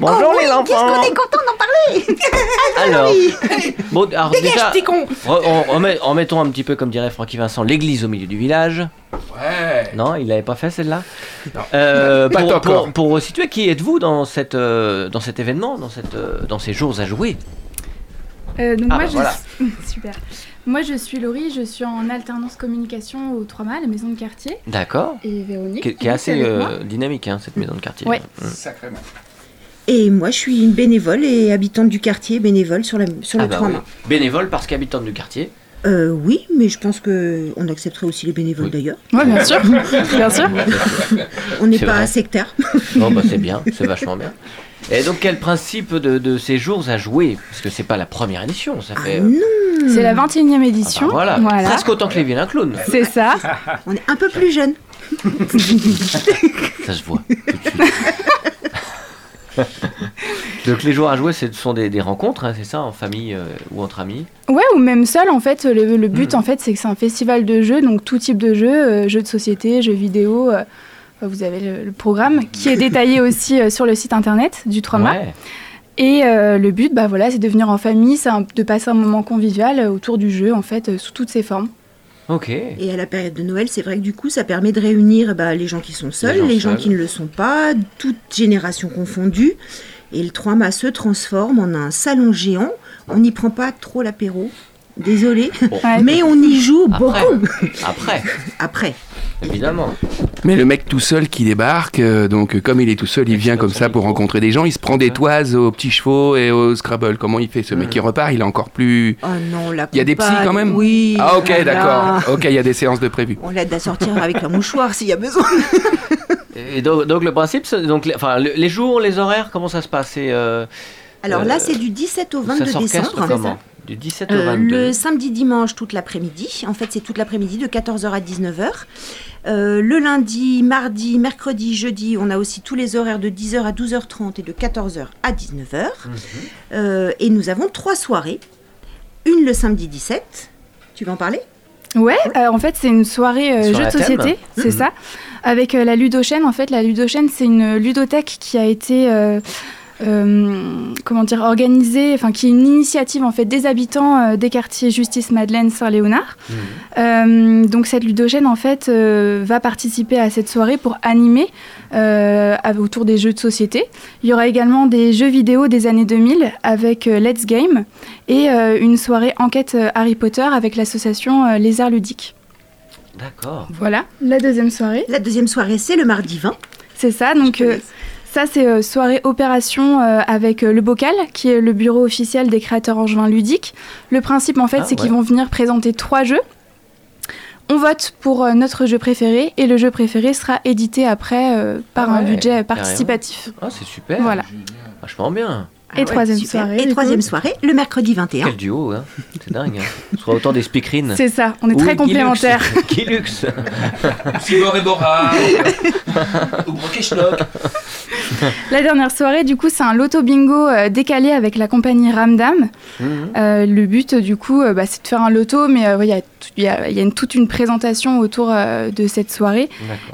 Bonjour les Qu'est-ce enfants. qu'on est content d'en parler Alors, bon, alors déjà, con re- on- remet- remettons un petit peu, comme dirait Francky Vincent, l'église au milieu du village. Ouais Non, il l'avait pas fait celle-là? Euh, pour, pour, pour resituer, qui êtes-vous dans cette euh, dans cet événement, dans cette euh, dans ces jours à jouer? Euh, donc Ah, moi, bah je voilà. suis... Super. Moi, je suis Laurie, je suis en alternance communication au 3 mâts, la maison de quartier. D'accord. Et Véronique. Qui, qui est assez euh, dynamique, hein, cette maison de quartier. Ouais. Mm. Sacrément. Et moi, je suis une bénévole et habitante du quartier, bénévole sur, la, sur Ah le bah trois oui. mains. Bénévole parce qu'habitante du quartier. Euh, oui, mais je pense que on accepterait aussi les bénévoles Oui. d'ailleurs. Ouais, bien sûr. bien sûr. On n'est pas vrai. sectaire. Bon, bah c'est bien, c'est vachement bien. Et donc, quel principe de, de ces jours à jouer? Parce que c'est pas la première édition, ça Ah fait. non, C'est la 21e ah bah édition. voilà. presque autant que les vilains clowns. C'est ça. on est un peu plus jeune. Ça se voit tout de suite. donc, les jours à jouer, ce sont des, des rencontres, hein, c'est ça, en famille euh, ou entre amis? Ouais, ou même seul, en fait. Le, le but, Hmm. en fait, c'est que c'est un festival de jeux, donc tout type de jeux, euh, jeux de société, jeux vidéo. euh, vous avez le, le programme qui est détaillé aussi sur le site internet du 3 mâts. Ouais. Et le but, bah voilà, c'est de venir en famille, de passer un moment convivial autour du jeu, en fait, sous toutes ses formes. Et à la période de Noël, c'est vrai que du coup, ça permet de réunir bah, les gens qui sont seuls, gens les gens, qui ne le sont pas, toutes générations confondues. Et le 3 mâts se transforme en un salon géant. On n'y prend pas trop l'apéro. Désolé. Bon. Ouais. Mais on y joue Après. beaucoup. Après, Après. évidemment. Mais le mec tout seul qui débarque, euh, donc euh, comme il est tout seul, il vient comme ça pour rencontrer des gens, il se prend des toises aux petits chevaux et au Scrabble. Comment il fait ce mec qui repart? Il est encore plus... Oh non, la Il y a des psys quand même? Oui. Ah ok, voilà. d'accord. Ok, il y a des séances de prévues. On l'aide à sortir avec un mouchoir s'il y a besoin. Et donc, donc le principe, c'est- donc, les, enfin, les jours, les horaires, comment ça se passe? Euh, Alors Euh, là, c'est du 17 au Ça 22 s'orchestre décembre. Comment Du 17 au Euh, 22. le samedi dimanche toute l'après-midi. En fait, c'est toute l'après-midi de 14h à 19h. Euh, le lundi, mardi, mercredi, jeudi, on a aussi tous les horaires de 10h à 12h30 et de 14h à 19h. Mhm. Euh, et nous avons trois soirées. Une le samedi 17. Tu veux en parler? Ouais, euh, en fait, c'est une soirée euh, à de société, c'est ça. Avec euh, la Ludochaîne, en fait, la Ludochaîne, c'est une ludothèque qui a été, euh, comment dire, organisée, enfin, qui est une initiative, en fait, des habitants euh, des quartiers Justice Madeleine Saint-Léonard. Mhm. Euh, donc, cette Ludochaîne, en fait, euh, va participer à cette soirée pour animer euh, autour des jeux de société. Il y aura également des jeux vidéo des années 2000 avec euh, Let's Game et euh, une soirée enquête Harry Potter avec l'association euh, Les Arts Ludiques. D'accord. Voilà, la deuxième soirée. La deuxième soirée, c'est le mardi 20. C'est ça, donc euh, ça c'est euh, soirée opération euh, avec euh, le bocal, qui est le bureau officiel des créateurs angevins ludiques. Le principe en fait Ah, c'est qu'ils vont venir présenter trois jeux. On vote pour notre jeu préféré et le jeu préféré sera édité après par Ah un ouais, budget participatif. Ah, c'est super. Voilà. Vachement bien. Ah ouais, troisième soirée, Et troisième coup. soirée, le mercredi 21. Quel duo, hein C'est dingue. Hein. Ce sera autant des speakerines. C'est ça, on est très complémentaires. Qui luxe Sibor et Bora. Ou. La dernière soirée, du coup, c'est un loto bingo euh, décalé avec la compagnie Ramdam. Mhm. Euh, le but, du coup, euh, bah, c'est de faire un loto, mais euh, ouais, il y a, tout- il y a- il y a une- toute une présentation autour euh, de cette soirée.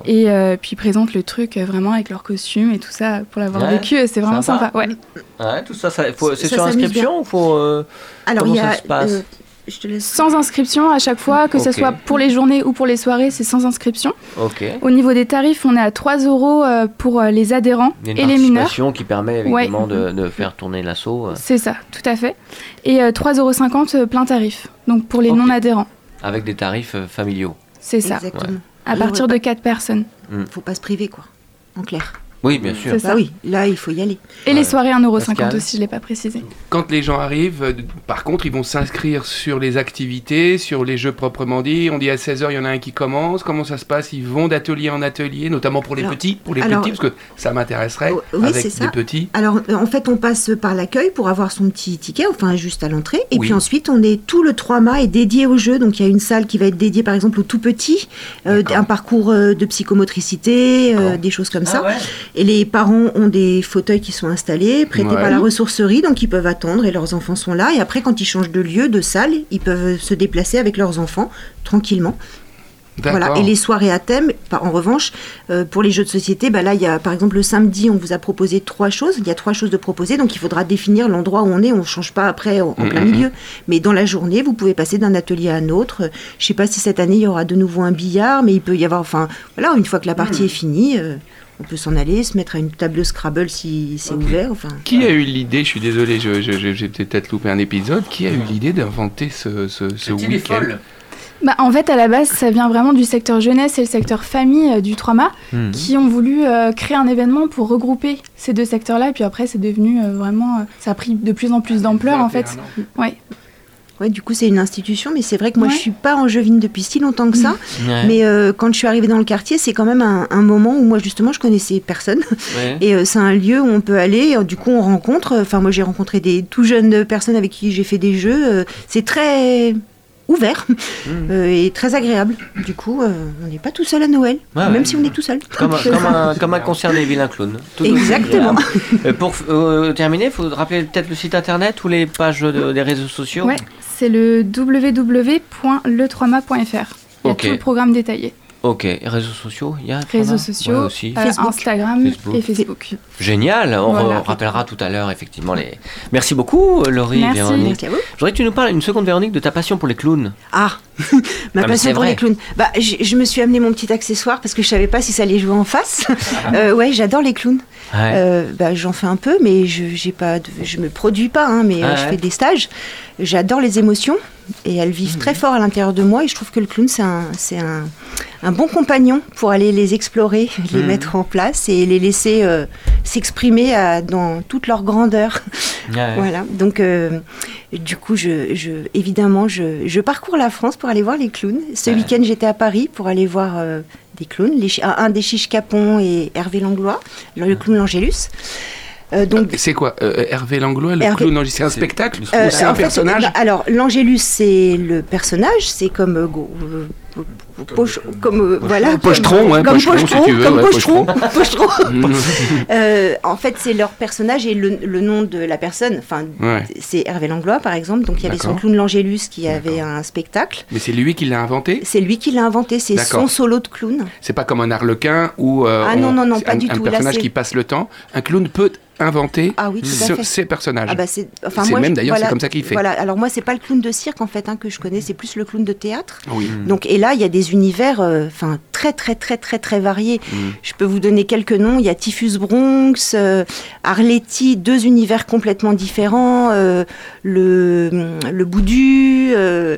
Et euh, puis ils présentent le truc euh, vraiment avec leur costume et tout ça pour l'avoir Ouais, vécu. C'est vraiment sympa. sympa. Ouais. Ouais, tout ça, ça faut- c'est sur inscription ou faut. euh, Alors, Comment il y a. ça se passe euh, je te laisse. Sans inscription à chaque fois, que ce Ok. soit pour les journées ou pour les soirées, c'est sans inscription. Ok. Au niveau des tarifs, on est à 3 euros euh, pour euh, les adhérents Il y a une et les mineurs. participation qui permet Ouais. évidemment de, de faire tourner l'assaut C'est ça, tout à fait. Et euh, 3,50 euros plein tarif, donc pour les non-adhérents. avec des tarifs familiaux. C'est ça, Exactement. à partir de 4 personnes. Faut pas se priver, quoi. En clair. Oui, bien sûr. C'est ça. Bah oui, là, il faut y aller. Et les soirées 1,50€ Pascal aussi, je ne l'ai pas précisé. Quand les gens arrivent, euh, par contre, ils vont s'inscrire sur les activités, sur les jeux proprement dit. On dit à 16h, il y en a un qui commence. Comment ça se passe? Ils vont d'atelier en atelier, notamment pour les Alors- petits, pour les alors- petits, parce que ça m'intéresserait Oh, oui, avec c'est ça. des petits. Alors, euh, en fait, on passe par l'accueil pour avoir son petit ticket, enfin, juste à l'entrée. Et Oui. puis ensuite, on est tout le 3 mâts est dédié au jeu. Donc, il y a une salle qui va être dédiée, par exemple, aux tout petits, euh, un parcours euh, de psychomotricité, euh, des choses comme Ah ça. ouais. Et les parents ont des fauteuils qui sont installés, prêtés Ouais. par la ressourcerie, donc ils peuvent attendre et leurs enfants sont là. Et après, quand ils changent de lieu, de salle, ils peuvent se déplacer avec leurs enfants tranquillement. Voilà. Et les soirées à thème, par- en revanche, euh, pour les jeux de société, bah là, il y a, par exemple, le samedi, on vous a proposé trois choses. Il y a trois choses de proposer, donc il faudra définir l'endroit où on est. On ne change pas après en, en Mhm, plein mhm. milieu. Mais dans la journée, vous pouvez passer d'un atelier à un autre. Je ne sais pas si cette année, il y aura de nouveau un billard, mais il peut y avoir, enfin, voilà, une fois que la partie est finie, euh, on peut s'en aller, se mettre à une table de Scrabble si c'est ouvert. Enfin, Qui a eu l'idée, je suis désolé, je- je- je- j'ai peut-être loupé un épisode, qui a eu l'idée d'inventer ce, ce, ce week-end. Bah, en fait, à la base, ça vient vraiment du secteur jeunesse et le secteur famille euh, du 3 Mhm. qui ont voulu euh, créer un événement pour regrouper ces deux secteurs-là. Et puis après, c'est devenu euh, vraiment. euh, ça a pris de plus en plus d'ampleur, en fait. 21 ans. Ouais. Ouais, du coup, c'est une institution, mais c'est vrai que moi, Ouais. je suis pas angevine depuis si longtemps que ça. Ouais. Mais euh, quand je suis arrivée dans le quartier, c'est quand même un, un moment où moi, justement, je connaissais personne. Ouais. Et euh, c'est un lieu où on peut aller. euh, Du coup, on rencontre. Enfin, moi, j'ai rencontré des tout jeunes personnes avec qui j'ai fait des jeux. euh, c'est très ouvert euh, et très agréable. Du coup, euh, on n'est pas tout seul à Noël, Ouais, même ouais. si on est tout seul. Comme, un- comme un, comme un concert des vilains clowns. Tout Exactement. Euh, pour euh, terminer, il faut rappeler peut-être le site internet ou les pages de- des réseaux sociaux. Ouais, c'est le www.le3ma.fr. Il y a Ok. tout le programme détaillé. Ok, et réseaux sociaux, il y a Réseaux Ouais, sociaux, aussi. euh, Facebook. Instagram Facebook. et Facebook. Génial, on Voilà. re- rappellera tout à l'heure effectivement les. Merci beaucoup Laurie, Merci. Véronique. Merci à vous. Je voudrais que tu nous parles une seconde Véronique de ta passion pour les clowns. Ah, ma passion pour vrai. les clowns. Bah, je, me suis amené mon petit accessoire parce que je savais pas si ça allait jouer en face. Ah. Euh, ouais, j'adore les clowns. Ouais. Euh, bah, j'en fais un peu, mais je j'ai pas, de- je me produis pas, hein, mais euh, Ah je ouais. fais des stages. J'adore les émotions et elles vivent Mhm. très fort à l'intérieur de moi. Et je trouve que le clown c'est un, c'est un, un bon compagnon pour aller les explorer, les Mhm. mettre en place et les laisser euh, s'exprimer à- dans toute leur grandeur. Voilà. Donc, euh, du coup, je, je- évidemment, je, je parcours la France pour aller voir les clowns. Ce week-end, j'étais à Paris pour aller voir euh, des clowns, les un, des Chiches Capon et Hervé Langlois, le, le clown Langélus. Euh, donc, C'est quoi euh, Hervé Langlois, le Hervé- clown C'est un spectacle euh, ou c'est un fait, personnage bah, Alors, l'Angélus, c'est le personnage, c'est comme. euh, go- euh, poche- comme euh, voilà Pochetron, comme, ouais, comme Pochetron, si Pochetron, tu veux, comme ouais, Pochetron, Pochetron. Euh, en fait c'est leur personnage et le, le nom de la personne enfin Ouais. c'est Hervé Langlois par exemple donc il y avait son clown l'Angélus qui avait un spectacle Mais c'est lui qui l'a inventé c'est lui qui l'a inventé c'est son solo de clown C'est pas comme un arlequin où euh, Ah non, non, non, pas un, du un tout. Personnage qui passe le temps. Un clown peut inventer ah oui tout ce- à fait ses personnages. Ah bah c'est enfin C'est moi même d'ailleurs, c'est voilà, comme ça qu'il fait. Voilà, alors moi c'est pas le clown de cirque en fait hein, que je connais, c'est plus le clown de théâtre. Oui. Donc et là il y a des univers euh, enfin très très très très très variés. Mm. Je peux vous donner quelques noms, il y a Typhus Bronx, euh, Arletty, deux univers complètement différents, euh, le le Boudu euh,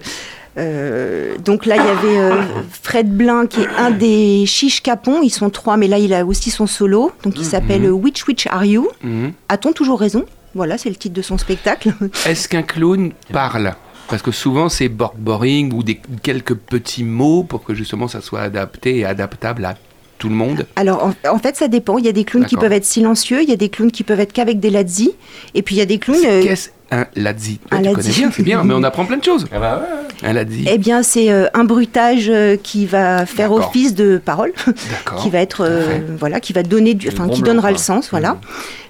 donc là, il y avait euh, Fred Blin, qui est un des chiches capons. Ils sont trois, mais là, il a aussi son solo. Donc, il s'appelle euh, Which Which Are You? Mhm. A-t-on toujours raison? Voilà, c'est le titre de son spectacle. Est-ce qu'un clown parle? Parce que souvent c'est boring ou des quelques petits mots pour que justement ça soit adapté et adaptable à tout le monde Alors en, en fait, ça dépend. Il y a des clowns qui D'accord. peuvent être silencieux, il y a des clowns qui peuvent être qu'avec des ladzi, et puis il y a des clowns. euh, Qu'est-ce un ladzi Un Tu connais ladzi. bien, c'est bien, mais on apprend plein de choses. Ah bah ouais. Un ladzi, eh bien, c'est euh, un bruitage euh, qui va faire office de parole, d'accord. qui va être, euh, voilà, qui va donner, du, enfin, qui donnera le sens, voilà.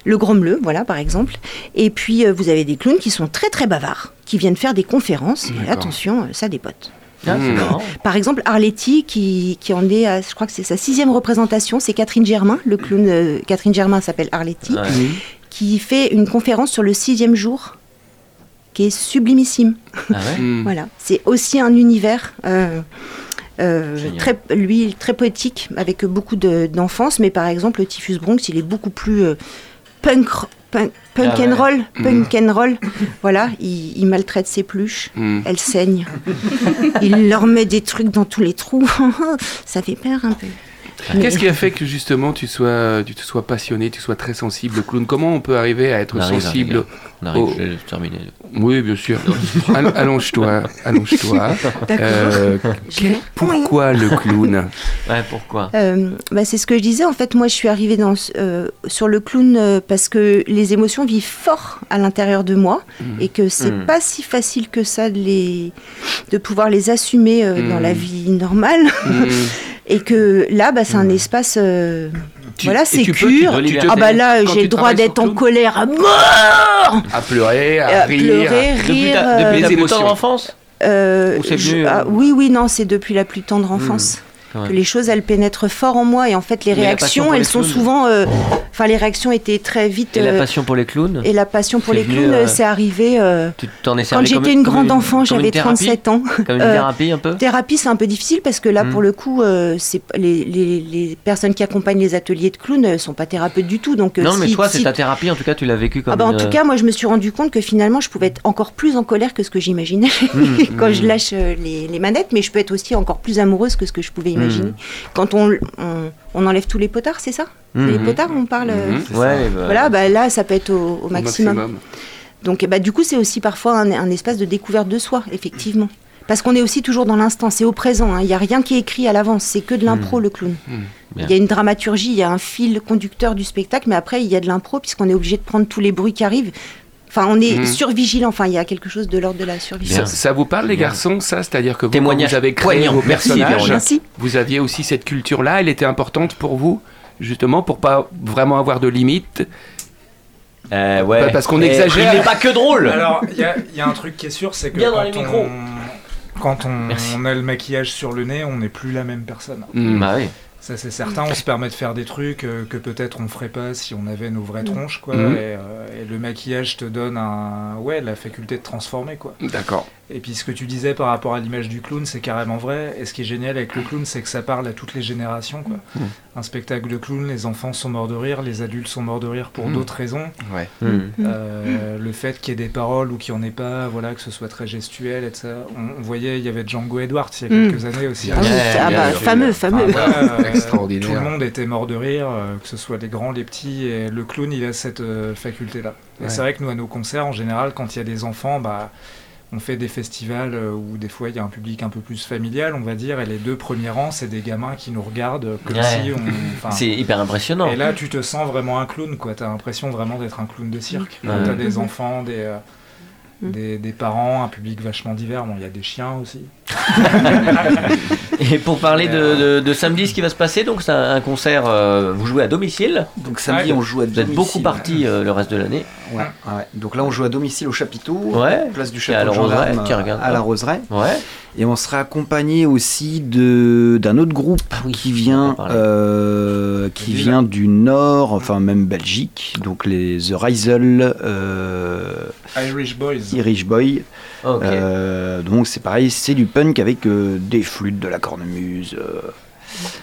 Le grommeleux, voilà, par exemple. Et puis euh, vous avez des clowns qui sont très très bavards, qui viennent faire des conférences. Et attention, ça dépote. Ah, marrant. Par exemple, Arletty, qui, qui en est, à, je crois que c'est sa sixième représentation, c'est Catherine Germain. Le clown euh, Catherine Germain s'appelle Arletty, Ouais. qui fait une conférence sur le sixième jour, qui est sublimissime. Ah ouais Hmm. Voilà, c'est aussi un univers. euh, euh, très, lui, très poétique, avec beaucoup de- d'enfance, mais par exemple, le Typhus Bronx, il est beaucoup plus euh, punk, punk, punk Ah ouais. and roll, Mhm. punk and roll. Voilà, il, il maltraite ses pluches, Hmm. elles saignent. il leur met des trucs dans tous les trous. Ça fait peur un peu. Qu'est-ce qui a fait que justement tu sois, tu te sois passionné, tu sois très sensible au clown? Comment on peut arriver à être On arrive, sensible arrive. On arrive, Oh. je vais terminer. Oui, bien sûr. All- Allonge-toi, allonge-toi. D'accord. Euh, pourquoi le clown? Ouais, pourquoi? Euh, bah, c'est ce que je disais. En fait, moi, je suis arrivée dans, euh, sur le clown parce que les émotions vivent fort à l'intérieur de moi et que c'est Mm. pas si facile que ça de, les, de pouvoir les assumer euh, dans la vie normale. Hmm. et que là, bah, c'est un espace. euh, Tu- voilà, c'est peux-. Ah bah là, j'ai le droit d'être en colère à mort, À pleurer, à, à rire. pleurer, Depuis rire. ta, euh, depuis Les ta plus émotions. tendre enfance euh, Ou c'est je- venu, euh, ah, oui, oui, non, c'est depuis la plus tendre enfance. quand que les choses elles pénètrent fort en moi et en fait les Mais réactions elles les sont clowns. souvent euh, enfin les réactions étaient très vite Et la euh, passion pour les clowns et la passion pour les clowns euh, c'est arrivé Tu t'en es quand comme j'étais une comme grande enfant comme j'avais une thérapie 37 ans Comme une thérapie un peu thérapie c'est un peu difficile parce que là Mm. pour le coup c'est les, les, les personnes qui accompagnent les ateliers de clowns ne sont pas thérapeutes du tout donc Non, mais si- toi, c'est ta thérapie, en tout cas, tu l'as vécu comme ah bah, en une- tout cas, moi, je me suis rendu compte que finalement, je pouvais être encore plus en colère que ce que j'imaginais Mm, quand mm. je lâche les, les manettes, mais je peux être aussi encore plus amoureuse que ce que je pouvais imaginer. Mm. Quand on, on, on enlève tous les potards, c'est ça Mhm. Les potards, on parle. Mhm. Ouais, bah, Voilà, bah, là, ça peut être au, maximum. Donc, bah, du coup, c'est aussi parfois un, un espace de découverte de soi, effectivement. Parce qu'on est aussi toujours dans l'instant, c'est au présent. hein. Il n'y a rien qui est écrit à l'avance, c'est que de l'impro, le clown. Il y a une dramaturgie, il y a un fil conducteur du spectacle, mais après, il y a de l'impro, puisqu'on est obligé de prendre tous les bruits qui arrivent. Enfin, on est Mm. survigilant, enfin, il y a quelque chose de l'ordre de la survigilance. ça vous parle les Bien. garçons, ça C'est-à-dire que vous, Témoignage vous avez créé poignant. vos personnages. Merci. vous aviez aussi cette culture-là, elle était importante pour vous justement pour pas vraiment avoir de limites. Euh, ouais. Parce qu'on exagère. Il n'est pas que drôle Alors, il y, a- il y a un truc qui est sûr, c'est que Bien dans quand, les on, quand on, a le maquillage sur le nez, on n'est plus la même personne. Hmm. Bah oui. Ça, c'est certain. On se permet de faire des trucs euh, que peut-être on ferait pas si on avait nos vraies tronches, quoi. Et, euh, et le maquillage te donne un, ouais, la faculté de transformer, quoi. D'accord. Et puis ce que tu disais par rapport à l'image du clown, c'est carrément vrai. Et ce qui est génial avec le clown, c'est que ça parle à toutes les générations. Quoi. Mhm. Un spectacle de clown, les enfants sont morts de rire, les adultes sont morts de rire pour d'autres raisons. Ouais. Hmm. Euh, le fait qu'il y ait des paroles ou qu'il n'y en ait pas, voilà, que ce soit très gestuel, et ça. On, on voyait, il y avait Django Edwards il y a quelques années aussi. Ah oui, ah bah, fameux, fameux. Ah, bah, euh, Extraordinaire. Tout le monde était mort de rire, euh, que ce soit les grands, les petits, et le clown, il a cette euh, faculté-là. Et Ouais. c'est vrai que nous, à nos concerts, en général, quand il y a des enfants, bah, on fait des festivals euh, où des fois il y a un public un peu plus familial, on va dire, et les deux premiers rangs, c'est des gamins qui nous regardent comme Ouais. si on. C'est hyper impressionnant. et là, tu te sens vraiment un clown, quoi. T'as l'impression vraiment d'être un clown de cirque. Ouais. T'as des enfants, des. Des, des parents, un public vachement divers. Bon, il y a des chiens aussi. Et pour parler de, de- de samedi, ce qui va se passer, donc c'est un concert, euh, vous jouez à domicile. Donc samedi, Ouais. on joue à Vous domicile. êtes beaucoup partis euh, le reste de l'année. Ouais, ouais. Donc là, on joue à domicile au chapiteau, Ouais. place du château à la gendarme, Roseraie, tiens, regarde à ça. la Roseraie. Ouais. Et on sera accompagné aussi de d'un autre groupe Ah oui, qui vient euh, qui vient du nord, enfin même Belgique, donc les The Riesel euh, Irish Boys. Irish Boy. Ok. Euh, donc c'est pareil, c'est du punk avec euh, des flûtes, de la cornemuse, euh,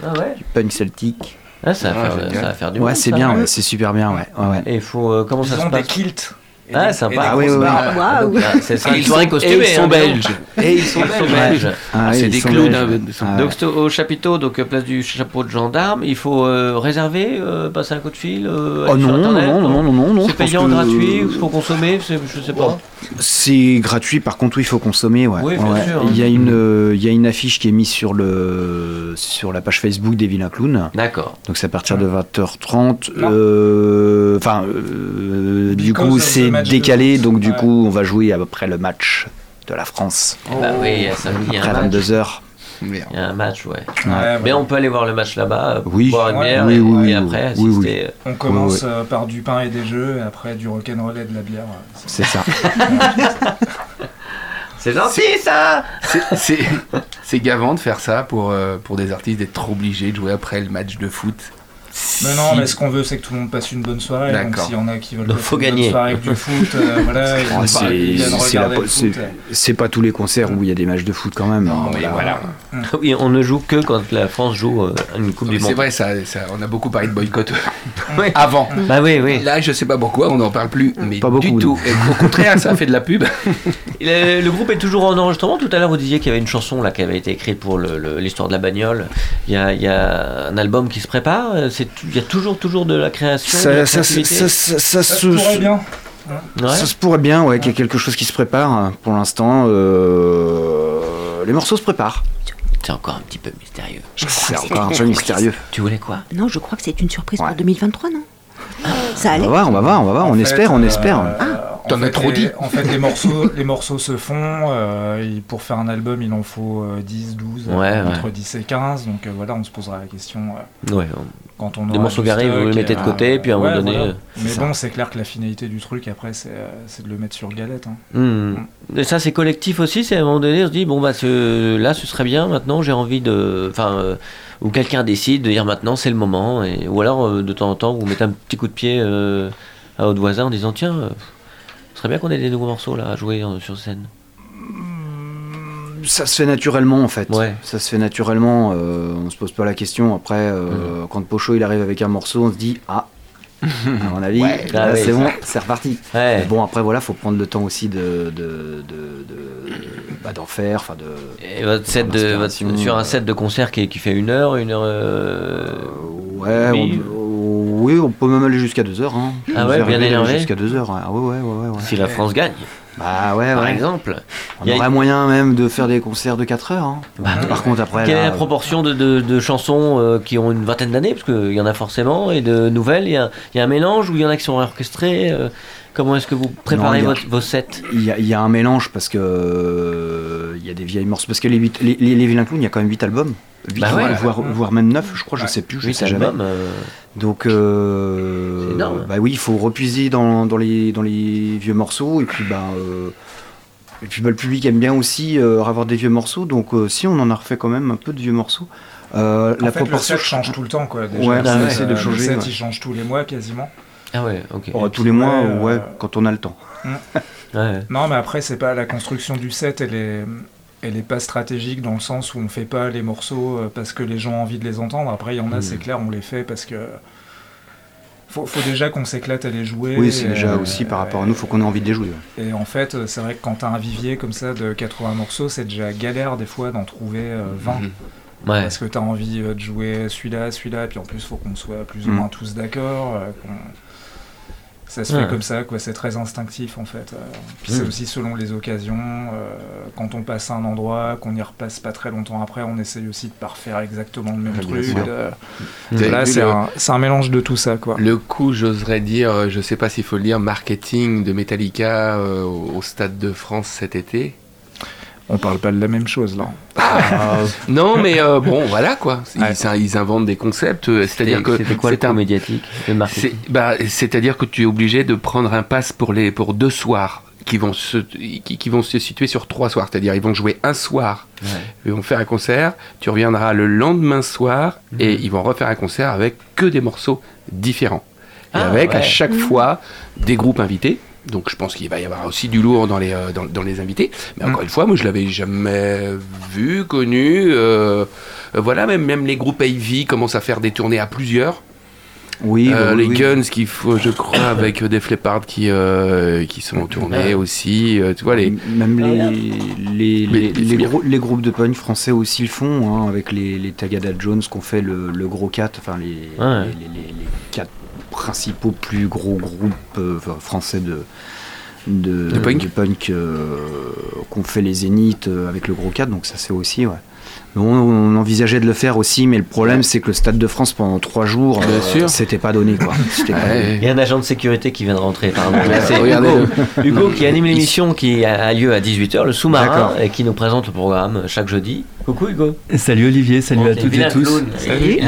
Ah ouais. du punk celtique. Ah, ça, va Ah, faire, ça va faire du Ouais, monde, c'est bien, ouais, c'est super bien, ouais. ouais, ouais. Et il faut. euh, comment Ils ça se ont des passe? kilts. Ah, des- sympa. Ah oui, oui, oui. barbes. Waouh. Ah, C'est une ils soirée sont- costumée. et ils sont belges. Et ils sont belges. Ah, c'est des clowns. hein, sont- Ah, Donc au chapiteau, donc euh, place du chapeau de gendarme, il faut euh, réserver, euh, passer un coup de fil. euh, Oh non, non, Internet, non, non, non, non, non. C'est payant, que- gratuit, il faut consommer, je sais pas. C'est gratuit, par contre, oui, il faut consommer. Ouais. Oui, bien Ouais. sûr, hein. Il, y a une, euh, il y a une affiche qui est mise sur, le, sur la page Facebook des Vilains Clowns. D'accord. Donc c'est à partir de 20h30. Là. Euh, Enfin, euh, du coup, c'est décalé. Donc du Ouais. coup, on va jouer après le match de la France. Bah oui, samedi, il y a Après un match. 22h. Merde. Il y a un match, ouais. Ouais, Mais voilà. on peut aller voir le match là-bas, euh, Oui. boire une Ouais, bière oui, et, oui, et oui, après oui, oui. assister. On commence euh, par du pain et des jeux, et après du rock'n'roll et de la bière. C'est ça. C'est gentil ça C'est- gavant de faire ça pour, euh, pour des artistes d'être trop obligés de jouer après le match de foot. Mais non, Si- mais ce qu'on veut, c'est que tout le monde passe une bonne soirée. Donc D'accord. s'il y en a qui veulent Donc, faut une gagner. bonne soirée avec du foot, euh, voilà, ils, Oh, vont c'est- pas- c'est c'est-. C'est tous les concerts où il y a des matchs de foot quand même. Non, mais voilà. Oui, on ne joue que quand la France joue euh, une Coupe du C'est Monde. vrai, ça, ça- on a beaucoup parlé de boycott Ouais. avant. Bah oui, oui. Là, je sais pas pourquoi, on n'en parle plus, mais Pas beaucoup, du tout. Au contraire, ça a fait de la pub. Le, le groupe est toujours en enregistrement. Tout à l'heure, vous disiez qu'il y avait une chanson là qui avait été écrite pour l'histoire de la bagnole. Il y, a, il y a un album qui se prépare. euh, C'est il y a toujours, toujours de la création. de la Ça, ça, ça, ça, ça, ça Ça se pourrait bien. Ouais. ça se pourrait bien, ouais, qu'il y ait quelque chose qui se prépare. hein. Pour l'instant, euh, les morceaux se préparent. C'est encore un petit peu mystérieux. C'est encore un peu mystérieux. Tu voulais quoi? Non, je crois que c'est une surprise Ouais. pour 2023, non? Ça On allait va voir, on va voir, on va voir. En On fait, espère, on euh, espère. en T'en as trop dit. En fait, les morceaux, les morceaux se font. euh, pour faire un album, il en faut euh, 10, 12, euh, Ouais, entre ouais. 10 et 15. Donc euh, voilà, on se posera la question euh, Ouais, on- quand on Des morceaux arrivent, vous les mettez et, de côté, puis à un moment donné, euh, Mais bon, c'est clair que la finalité du truc, après, c'est euh, de le mettre sur galette. hein. Hmm. Et ça, c'est collectif aussi. C'est à un moment donné, on se dit bon bah ce- là, ce serait bien. Maintenant, j'ai envie de, enfin, euh, ou quelqu'un décide de dire maintenant, c'est le moment. Et ou alors euh, de temps en temps, vous mettez un petit coup de pied euh, à votre voisin en disant tiens, euh, ce serait bien qu'on ait des nouveaux morceaux là à jouer euh, sur scène. Ça se fait naturellement en fait. Ouais. Ça se fait naturellement. euh, on se pose pas la question. Après, euh, quand Pocho il arrive avec un morceau, on se dit ah. à mon avis, Ouais. là, Ah oui, c'est bon, c'est reparti. Ouais. Mais bon, après voilà, faut prendre le temps aussi de, de, de- de- bah, d'en faire, enfin de. Et votre set de, votre- sur un euh, set de concert qui, qui fait une heure, une heure. euh, Ouais, oui. on, oui, on peut même aller jusqu'à deux heures. Hein. Ah ouais, bien énervé Jusqu'à deux heures. Ah ouais, ouais, ouais. ouais. Si la France gagne, Bah ouais, par ouais. exemple. On Il y a- aurait moyen même de faire des concerts de 4 heures. hein. Bah, Par contre, après. Quelle est la proportion de, de- de chansons euh, qui ont une vingtaine d'années? Parce qu'il y en a forcément, et de nouvelles, il y y a un mélange ou il y en a qui sont orchestrés euh, Comment est-ce que vous préparez a- votre- vos sets? Il y, y a un mélange parce que euh, il y a des vieilles morceaux. Parce que les, les, les, les Vilains Clowns, il y a quand même 8 albums. Huit, Bah ouais. voire, voire même 9, je crois, je sais plus, je sais jamais. euh, Donc, euh, C'est énorme. bah oui, il faut repuiser dans, dans, les, dans les vieux morceaux. Et puis, bah, euh, et puis bah, le public aime bien aussi euh, avoir des vieux morceaux. Donc, euh, si on en a refait quand même un peu de vieux morceaux. Euh, En la fait, proportion. le set change tout le temps, quoi. Déjà, Ouais, on set, essaie de changer, Le set, ouais. il change tous les mois, quasiment. Ah ouais, ok. Oh, tous les mois, ouais, euh, ouais, quand on a le temps. Ouais. Non, mais après, c'est pas la construction du set, elle est, elle est pas stratégique dans le sens où on fait pas les morceaux euh, parce que les gens ont envie de les entendre. Après, il y en a, Mm. c'est clair, on les fait parce que. Faut, faut déjà qu'on s'éclate à les jouer. Oui, c'est déjà euh, aussi par rapport à nous, faut qu'on ait envie de les jouer. Et en fait, euh, c'est vrai que quand t'as un vivier comme ça de 80 morceaux, c'est déjà galère des fois d'en trouver euh, 20. Mhm. Ouais. Parce que t'as envie de jouer celui-là, celui-là, et puis en plus, faut qu'on soit plus ou Mm. moins tous d'accord. euh, qu'on- Ça se Ouais. fait comme ça, quoi. C'est très instinctif, en fait. euh. Puis c'est Mm. aussi selon les occasions. euh, quand on passe à un endroit, qu'on y repasse pas très longtemps après, on essaye aussi de pas refaire exactement le même Ah, truc. Vous avez Là, c'est le- un, c'est un mélange de tout ça, quoi. Le coup, j'oserais dire, euh, je sais pas s'il faut le dire, marketing de Metallica euh, au Stade de France cet été. On parle pas de la même chose, là. Non, mais euh, bon, voilà quoi. Ils, Ouais. ça- ils inventent des concepts. euh, C'est-à-dire que C'était quoi le c'est un- médiatique c'est- bah, c'est-à-dire que tu es obligé de prendre un pass pour les pour deux soirs qui vont se qui, qui vont se situer sur trois soirs. C'est-à-dire ils vont jouer un soir, Ouais. ils vont faire un concert. Tu reviendras le lendemain soir et ils vont refaire un concert avec que des morceaux différents et Ah, avec à chaque fois des groupes invités. Donc je pense qu'il va y avoir aussi du lourd dans les, euh, dans, dans les invités. Mais encore une fois, moi je l'avais jamais vu, connu. euh, voilà, même, même les groupes AV commencent à faire des tournées à plusieurs. Oui, Euh, bah oui, les oui. Guns qu'il faut, je crois, avec euh, Def Leppard qui, euh, qui sont en tournée aussi. euh, tu vois, les... Même les, les, les, les grou- les groupes de punk français aussi le font, hein, avec les, les Tagada Jones qu'on fait le, le gros 4, enfin les, Ouais. les, les- les- les quatre principaux plus gros groupes euh, français de, de, De punk. euh, qu'on fait les Zéniths euh, avec le gros 4, donc ça c'est aussi, ouais. On, on envisageait de le faire aussi, mais le problème c'est que le Stade de France pendant trois jours, Bien euh, sûr. c'était pas donné quoi. Pas donné. Il y a un agent de sécurité qui vient de rentrer, pardon. Là. Hugo, Hugo qui anime l'émission qui a lieu à 18h, le sous-marin, D'accord. et qui nous présente le programme chaque jeudi. Coucou Hugo. Salut Olivier, salut Bon, à t'es toutes et tous.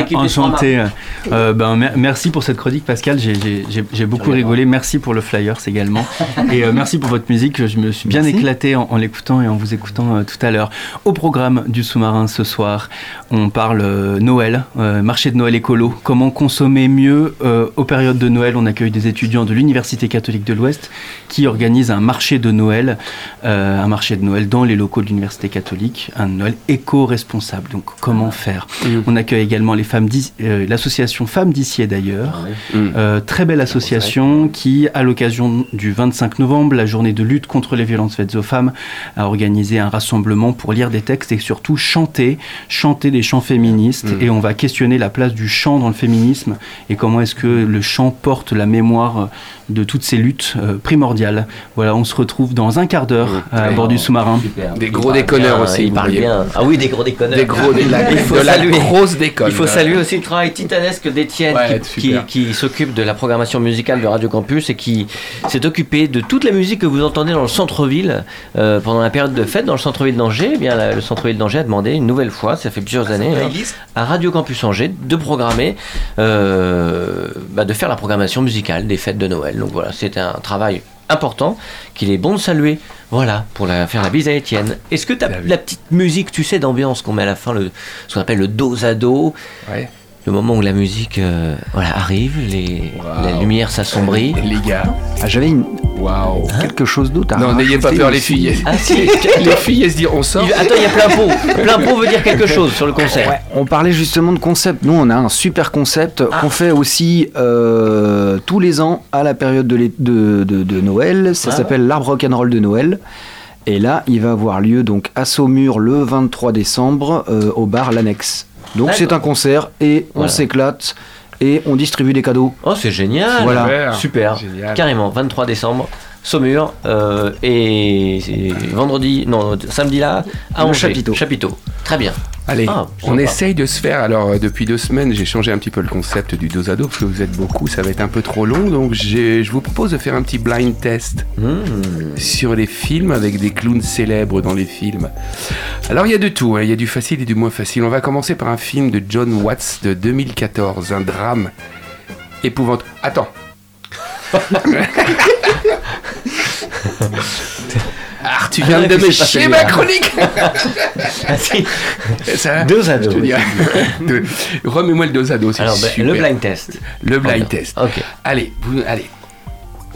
des Enchanté. Euh, ben, mer- merci pour cette chronique Pascal, j'ai- beaucoup rigolé. Merci pour le flyers également. et euh, merci pour votre musique, je me suis bien Merci. éclaté en, en l'écoutant et en vous écoutant euh, tout à l'heure. Au programme du sous-marin ce soir, on parle euh, Noël, euh, marché de Noël écolo, comment consommer mieux euh, aux périodes de Noël? On accueille des étudiants de l'Université catholique de l'Ouest qui organisent un marché de Noël, euh, un marché de Noël dans les locaux de l'Université catholique, un Noël éco-responsable. Donc comment faire Mhm. On accueille également les femmes euh, l'association Femmes d'ici et d'ailleurs. Mhm. Euh, très belle association qui, à l'occasion du 25 novembre, la journée de lutte contre les violences faites aux femmes, a organisé un rassemblement pour lire des textes et surtout chanter, chanter des chants féministes. Mhm. Et on va questionner la place du chant dans le féminisme et comment est-ce que le chant porte la mémoire de toutes ces luttes euh, primordiales. Voilà, on se retrouve dans un quart d'heure à bord du sous-marin. Des gros déconneurs bien, aussi, Il parle bien. Ah oui, des gros déconneurs. Des gros, de la, Il faut de la saluer. grosse déconne. Il faut saluer aussi le travail titanesque d'Étienne Ouais, qui, super. qui- qui s'occupe de la programmation musicale de Radio Campus et qui s'est occupé de toute la musique que vous entendez dans le centre-ville euh, pendant la période de fête dans le centre-ville d'Angers. Eh bien, la- le centre-ville d'Angers a demandé une nouvelle fois, ça fait plusieurs années, hein, à Radio Campus Angers de programmer, euh, bah, de faire la programmation musicale des fêtes de Noël. Donc voilà, c'est un travail important qu'il est bon de saluer. Voilà, pour la, faire la bise à Étienne. Est-ce que tu as Bah la petite musique, tu sais, d'ambiance qu'on met à la fin, le, ce qu'on appelle le dos à dos? Ouais. Le moment où la musique euh, voilà, arrive, les, la lumière s'assombrit. Les gars, Ah, J'avais une- waouh. quelque chose d'autre à Non, n'ayez pas peur, les aussi. filles. Ah si, Les filles, elles se disent on sort. il- attends, il y a plein pot. Plein pot veut dire quelque chose sur le concert. Ouais, on parlait justement de concept. Nous, on a un super concept Ah. qu'on fait aussi euh, tous les ans à la période de, de, de- de Noël. Ça Ah. s'appelle l'arbre rock'n'roll de Noël. Et là, il va avoir lieu donc à Saumur le 23 décembre euh, au bar L'Annexe. Donc c'est un concert et on Voilà. s'éclate et on distribue des cadeaux. Oh, c'est génial. Voilà. Super. Super. Génial. Carrément, 23 décembre, Saumur, euh, et vendredi, non, samedi là, à Angers. Chapiteau. Chapiteau. Très bien. Allez, Ah, on essaye de se faire. Alors, euh, depuis deux semaines, j'ai changé un petit peu le concept du dos à dos parce que vous êtes beaucoup, ça va être un peu trop long. Donc, je vous propose de faire un petit blind test Mmh. sur les films avec des clowns célèbres dans les films. Alors, il y a de tout. hein. Il y a du facile et du moins facile. On va commencer par un film de John Watts de 2014, un drame épouvantable. Attends. Ah, tu viens Ah, de me chier ma chronique Ah, si. Ça, Deux à te deux. Remets-moi le dos à dos, Alors, ben, le blind test. Le blind test. Allez, vous, allez.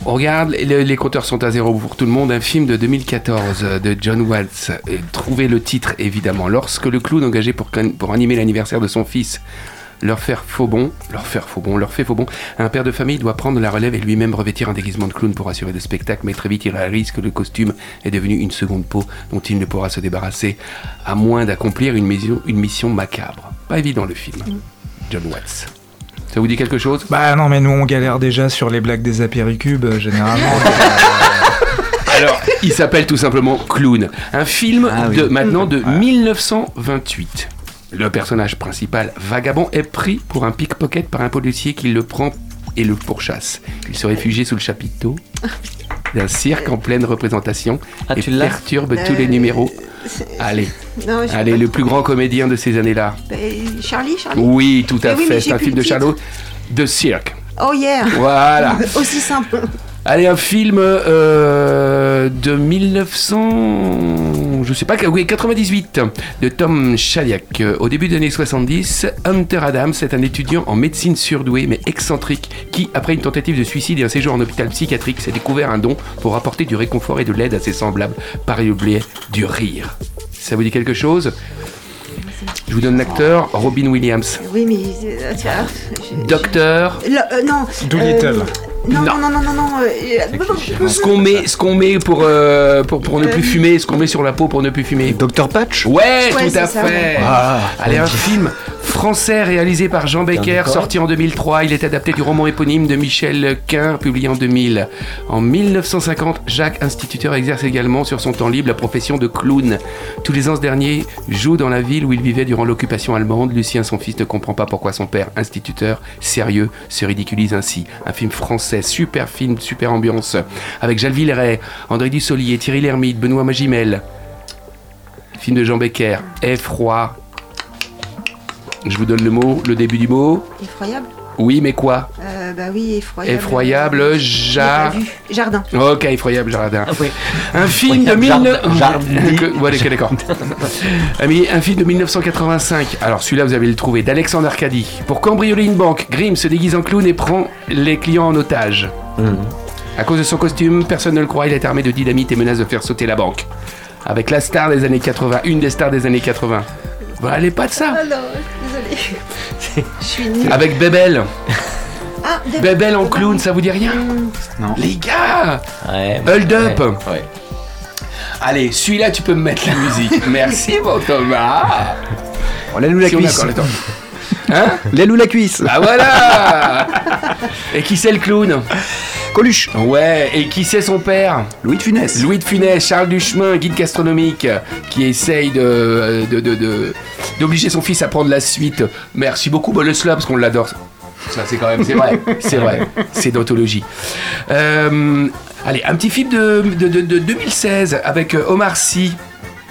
On regarde, les, les compteurs sont à zéro pour tout le monde. Un film de 2014 euh, de John Watts. Et Trouvez le titre, évidemment. Lorsque le clown engagé pour, pour animer l'anniversaire de son fils leur faire faux bon, leur faire faux bon, leur fait faux bon, un père de famille doit prendre la relève et lui-même revêtir un déguisement de clown pour assurer le spectacle, mais très vite il réalise que le costume est devenu une seconde peau dont il ne pourra se débarrasser à moins d'accomplir une mission, une mission macabre. Pas évident le film. John Watts. Ça vous dit quelque chose? Bah non, mais nous on galère déjà sur les blagues des apéricubes, euh, généralement. Alors, il s'appelle tout simplement Clown. Un film Ah oui. de maintenant de 1928. Le personnage principal, Vagabond, est pris pour un pickpocket par un policier qui le prend et le pourchasse. Il se réfugie sous le chapiteau d'un cirque en pleine représentation Ah, et perturbe tous Euh, les numéros. c'est- Allez, Non, allez, le plus grand comédien de ces années-là. Euh, Charlie, Charlie. Oui, tout à Mais oui, fait. C'est un film de Charlot. De cirque. Oh yeah. Voilà. Aussi simple. Allez, un film euh, de 1900, je sais pas, oui, 98, de Tom Shadyac. Euh, Au début des années 70, Hunter Adams est un étudiant en médecine surdoué mais excentrique qui, après une tentative de suicide et un séjour en hôpital psychiatrique, s'est découvert un don pour apporter du réconfort et de l'aide à ses semblables par le biais du rire. Ça vous dit quelque chose? Je vous donne l'acteur Robin Williams. Oui, mais. euh, tu vois, je- Docteur. je- Là, euh, non. Doolittle. Euh, non, Non. non, non, non, non, non. euh, Ce qu'on met, ce qu'on met pour, euh, pour, pour ne plus fumer, ce qu'on met sur la peau pour ne plus fumer. Dr Patch Ouais, Ouais, tout à ça, fait. ouais. Ah, Allez, un film français réalisé par Jean Becker, sorti en 2003. Il est adapté du roman éponyme de Michel Quin, publié en 2000. En 1950, Jacques Instituteur exerce également sur son temps libre la profession de clown. Tous les ans, ce dernier joue dans la ville où il vivait durant l'occupation allemande. Lucien, son fils, ne comprend pas pourquoi son père, instituteur, sérieux, se ridiculise ainsi. Un film français, super film, super ambiance, avec Jacques Villeray, André Dussolier, Thierry Lhermitte, Benoît Magimel. Film de Jean Becker, Effroi. Je vous donne le mot, le début du mot. Effroyable. Oui, mais quoi Euh, bah oui, effroyable. Effroyable, ja- j'ai pas vu. Jardin. Ok, effroyable jardin. oui. Un film de Jardin- 19... Jardi. Que- ouais, d'accord. Un film de 1985. Alors celui-là, vous allez le trouver, d'Alexandre Arcadi. Pour cambrioler une banque, Grimm se déguise en clown et prend les clients en otage. Mhm. À cause de son costume, personne ne le croit, il est armé de dynamite et menace de faire sauter la banque. Avec la star des années 80, une des stars des années 80. Vous allez pas de ça? Ah. Je suis nulle. Avec Bébel. Ah, des- Bébel en clown, ça vous dit rien Non. Les gars Ouais. Hold up Ouais, ouais. Allez, celui-là, tu peux me mettre la musique. Merci, mon Thomas. Oh, L'aile ou la Si on a cuisse encore le temps. Hein L'aile ou la cuisse Bah voilà Et qui c'est le clown Coluche Ouais, et qui c'est son père Louis de Funès Louis de Funès, Charles Duchemin, guide gastronomique, qui essaye de de- de- de- d'obliger son fils à prendre la suite. Merci beaucoup, bah, le slap, parce qu'on l'adore. Ça, c'est quand même, c'est vrai, c'est vrai, c'est d'anthologie. Euh, allez, un petit film de, de- de- de 2016 avec Omar Sy.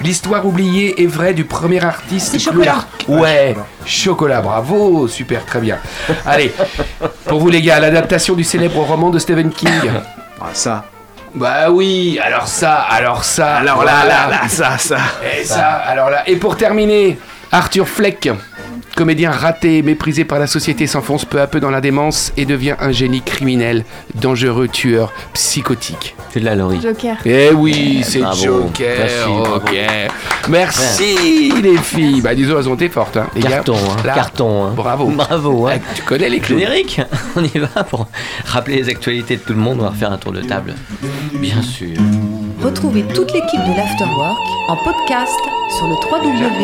L'histoire oubliée et vraie du premier artiste. Chocolat. Ouais, chocolat, bravo, super, très bien. Allez, pour vous les gars, l'adaptation du célèbre roman de Stephen King. Ah, ça. Bah oui, alors ça, alors ça. Alors là, là, là, ça, ça. Et ça, alors là. Et pour terminer, Arthur Fleck, comédien raté, méprisé par la société, s'enfonce peu à peu dans la démence et devient un génie criminel, dangereux, tueur, psychotique. C'est de la Laurie. Joker. Eh oui, c'est Bravo. Joker. Merci, bravo. ok. Merci les filles. Bah disons, elles ont été fortes, hein, les gars. Carton, hein. Là, Carton. Hein. Bravo. Bravo. Hein. Eh, Tu connais les clowns Générique, on y va pour rappeler les actualités de tout le monde. On va refaire un tour de table. Bien sûr. Retrouvez toute l'équipe de l'Afterwork en podcast sur le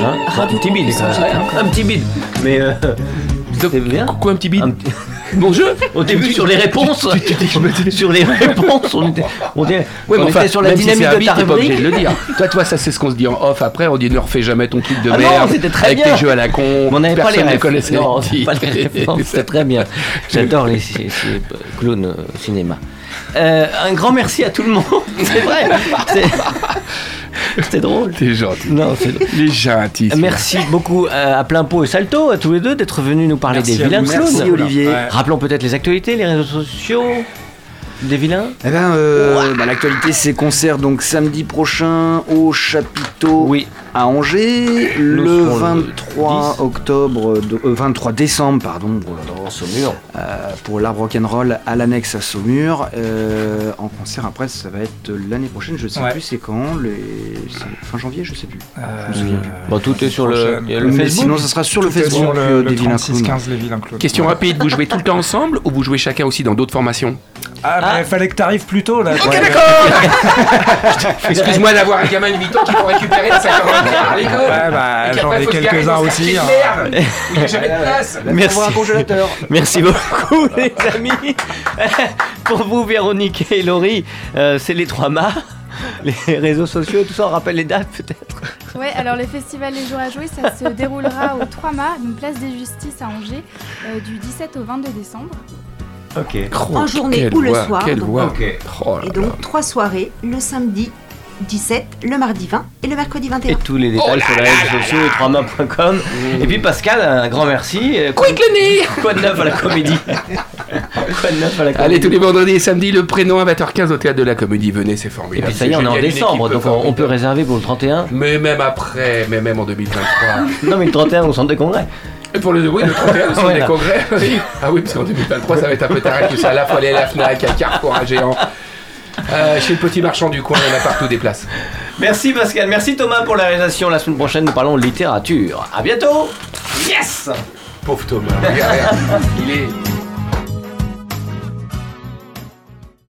Hein un petit bide, quand même. un petit bide. Mais euh, c'est bien. Quoi un petit bide Un petit- Bon jeu Au début, sur les réponses, sur les réponses, on était, on était, Ouais, on était sur la dynamique de ta t'es pas obligé rubrique. de le dire. toi, toi, ça c'est ce qu'on se dit en off. Après, on dit ne refais jamais ton truc de Ah non, merde. c'était très avec bien. tes jeux à la con. On n'avait pas les Personne ne connaissait Non, pas les titres. références, c'est très bien. J'adore les, clowns euh, au cinéma. Euh, un grand merci à tout le monde. C'est vrai. C'est- C'était drôle. T'es gentil. Non, c'est Les gentils. Merci beaucoup euh, à plein pot et salto à tous les deux d'être venus nous parler Merci des vilains clowns. Merci, Olivier. Ouais. Rappelons peut-être les actualités, les réseaux sociaux des vilains. Eh ben, euh, bah, l'actualité, c'est concert donc samedi prochain au chapiteau Oui. À Angers, Nous le serons le 23 10. octobre, de- euh, 23 décembre, pardon, euh, Dans Saumur. euh, pour l'arbre rock'n'roll à l'annexe à Saumur. Euh, en concert après, ça va être l'année prochaine, je sais Ouais. plus c'est quand, les... fin janvier, je sais plus. Euh, Je me souviens plus. Bon, tout est sur le, le Mais Facebook. sinon, ça sera sur le Tout est Facebook sur euh, le, des le Vilains Clowns. 36-15 les vilains clowns. Question Ouais. rapide, vous jouez tout le temps ensemble ou vous jouez chacun aussi dans d'autres formations Ah, mais Ah. il fallait que t'arrives plus tôt là. Ok, Ouais. d'accord Excuse-moi d'avoir un gamin de 8 ans qui faut récupérer la 50 à l'école. Ouais, bah, j'en ai quelques-uns aussi. hein. de Merde où il n'y a jamais de place Merci. un congélateur. Merci beaucoup, les amis. Pour vous, Véronique et Laurie, euh, c'est les trois mâts. Les réseaux sociaux, tout ça, on rappelle les dates peut-être. Ouais, alors le festival Les Jours à Jouer, ça se déroulera au 3 mars, donc place des Justices à Angers, euh, du 17 au 22 décembre. Ok. En journée ou le voix, soir, Quelle donc. Oh là Et là. donc, trois soirées, le samedi 17, le mardi 20 et le mercredi Et 21. tous les détails Oh sur les là réseaux sociaux et 3 mains.com. Et puis Pascal, un grand merci. Euh, Quick le nez quoi de neuf à la comédie Quoi de neuf à la comédie Allez, tous les vendredis et samedis, le prénom à 20h15 au théâtre de la Comédie. Venez, c'est Et formidable. puis ça y est, on est en décembre, donc on, on peut réserver pour le 31. Mais même après, mais même en 2023. Non mais le 31 au centre des congrès. Et pour le oui, le 31, sur Voilà. les congrès. oui. Ah oui, parce qu'en 2023, ça va être un peu tard et tout ça. Là, faut aller à la Fnac, à Carrefour, à Géant. Euh, chez le petit marchand du coin, il y en a partout des places. Merci Pascal, merci Thomas pour la réalisation. La semaine prochaine, nous parlons de littérature. À bientôt. Yes Pauvre Thomas, il est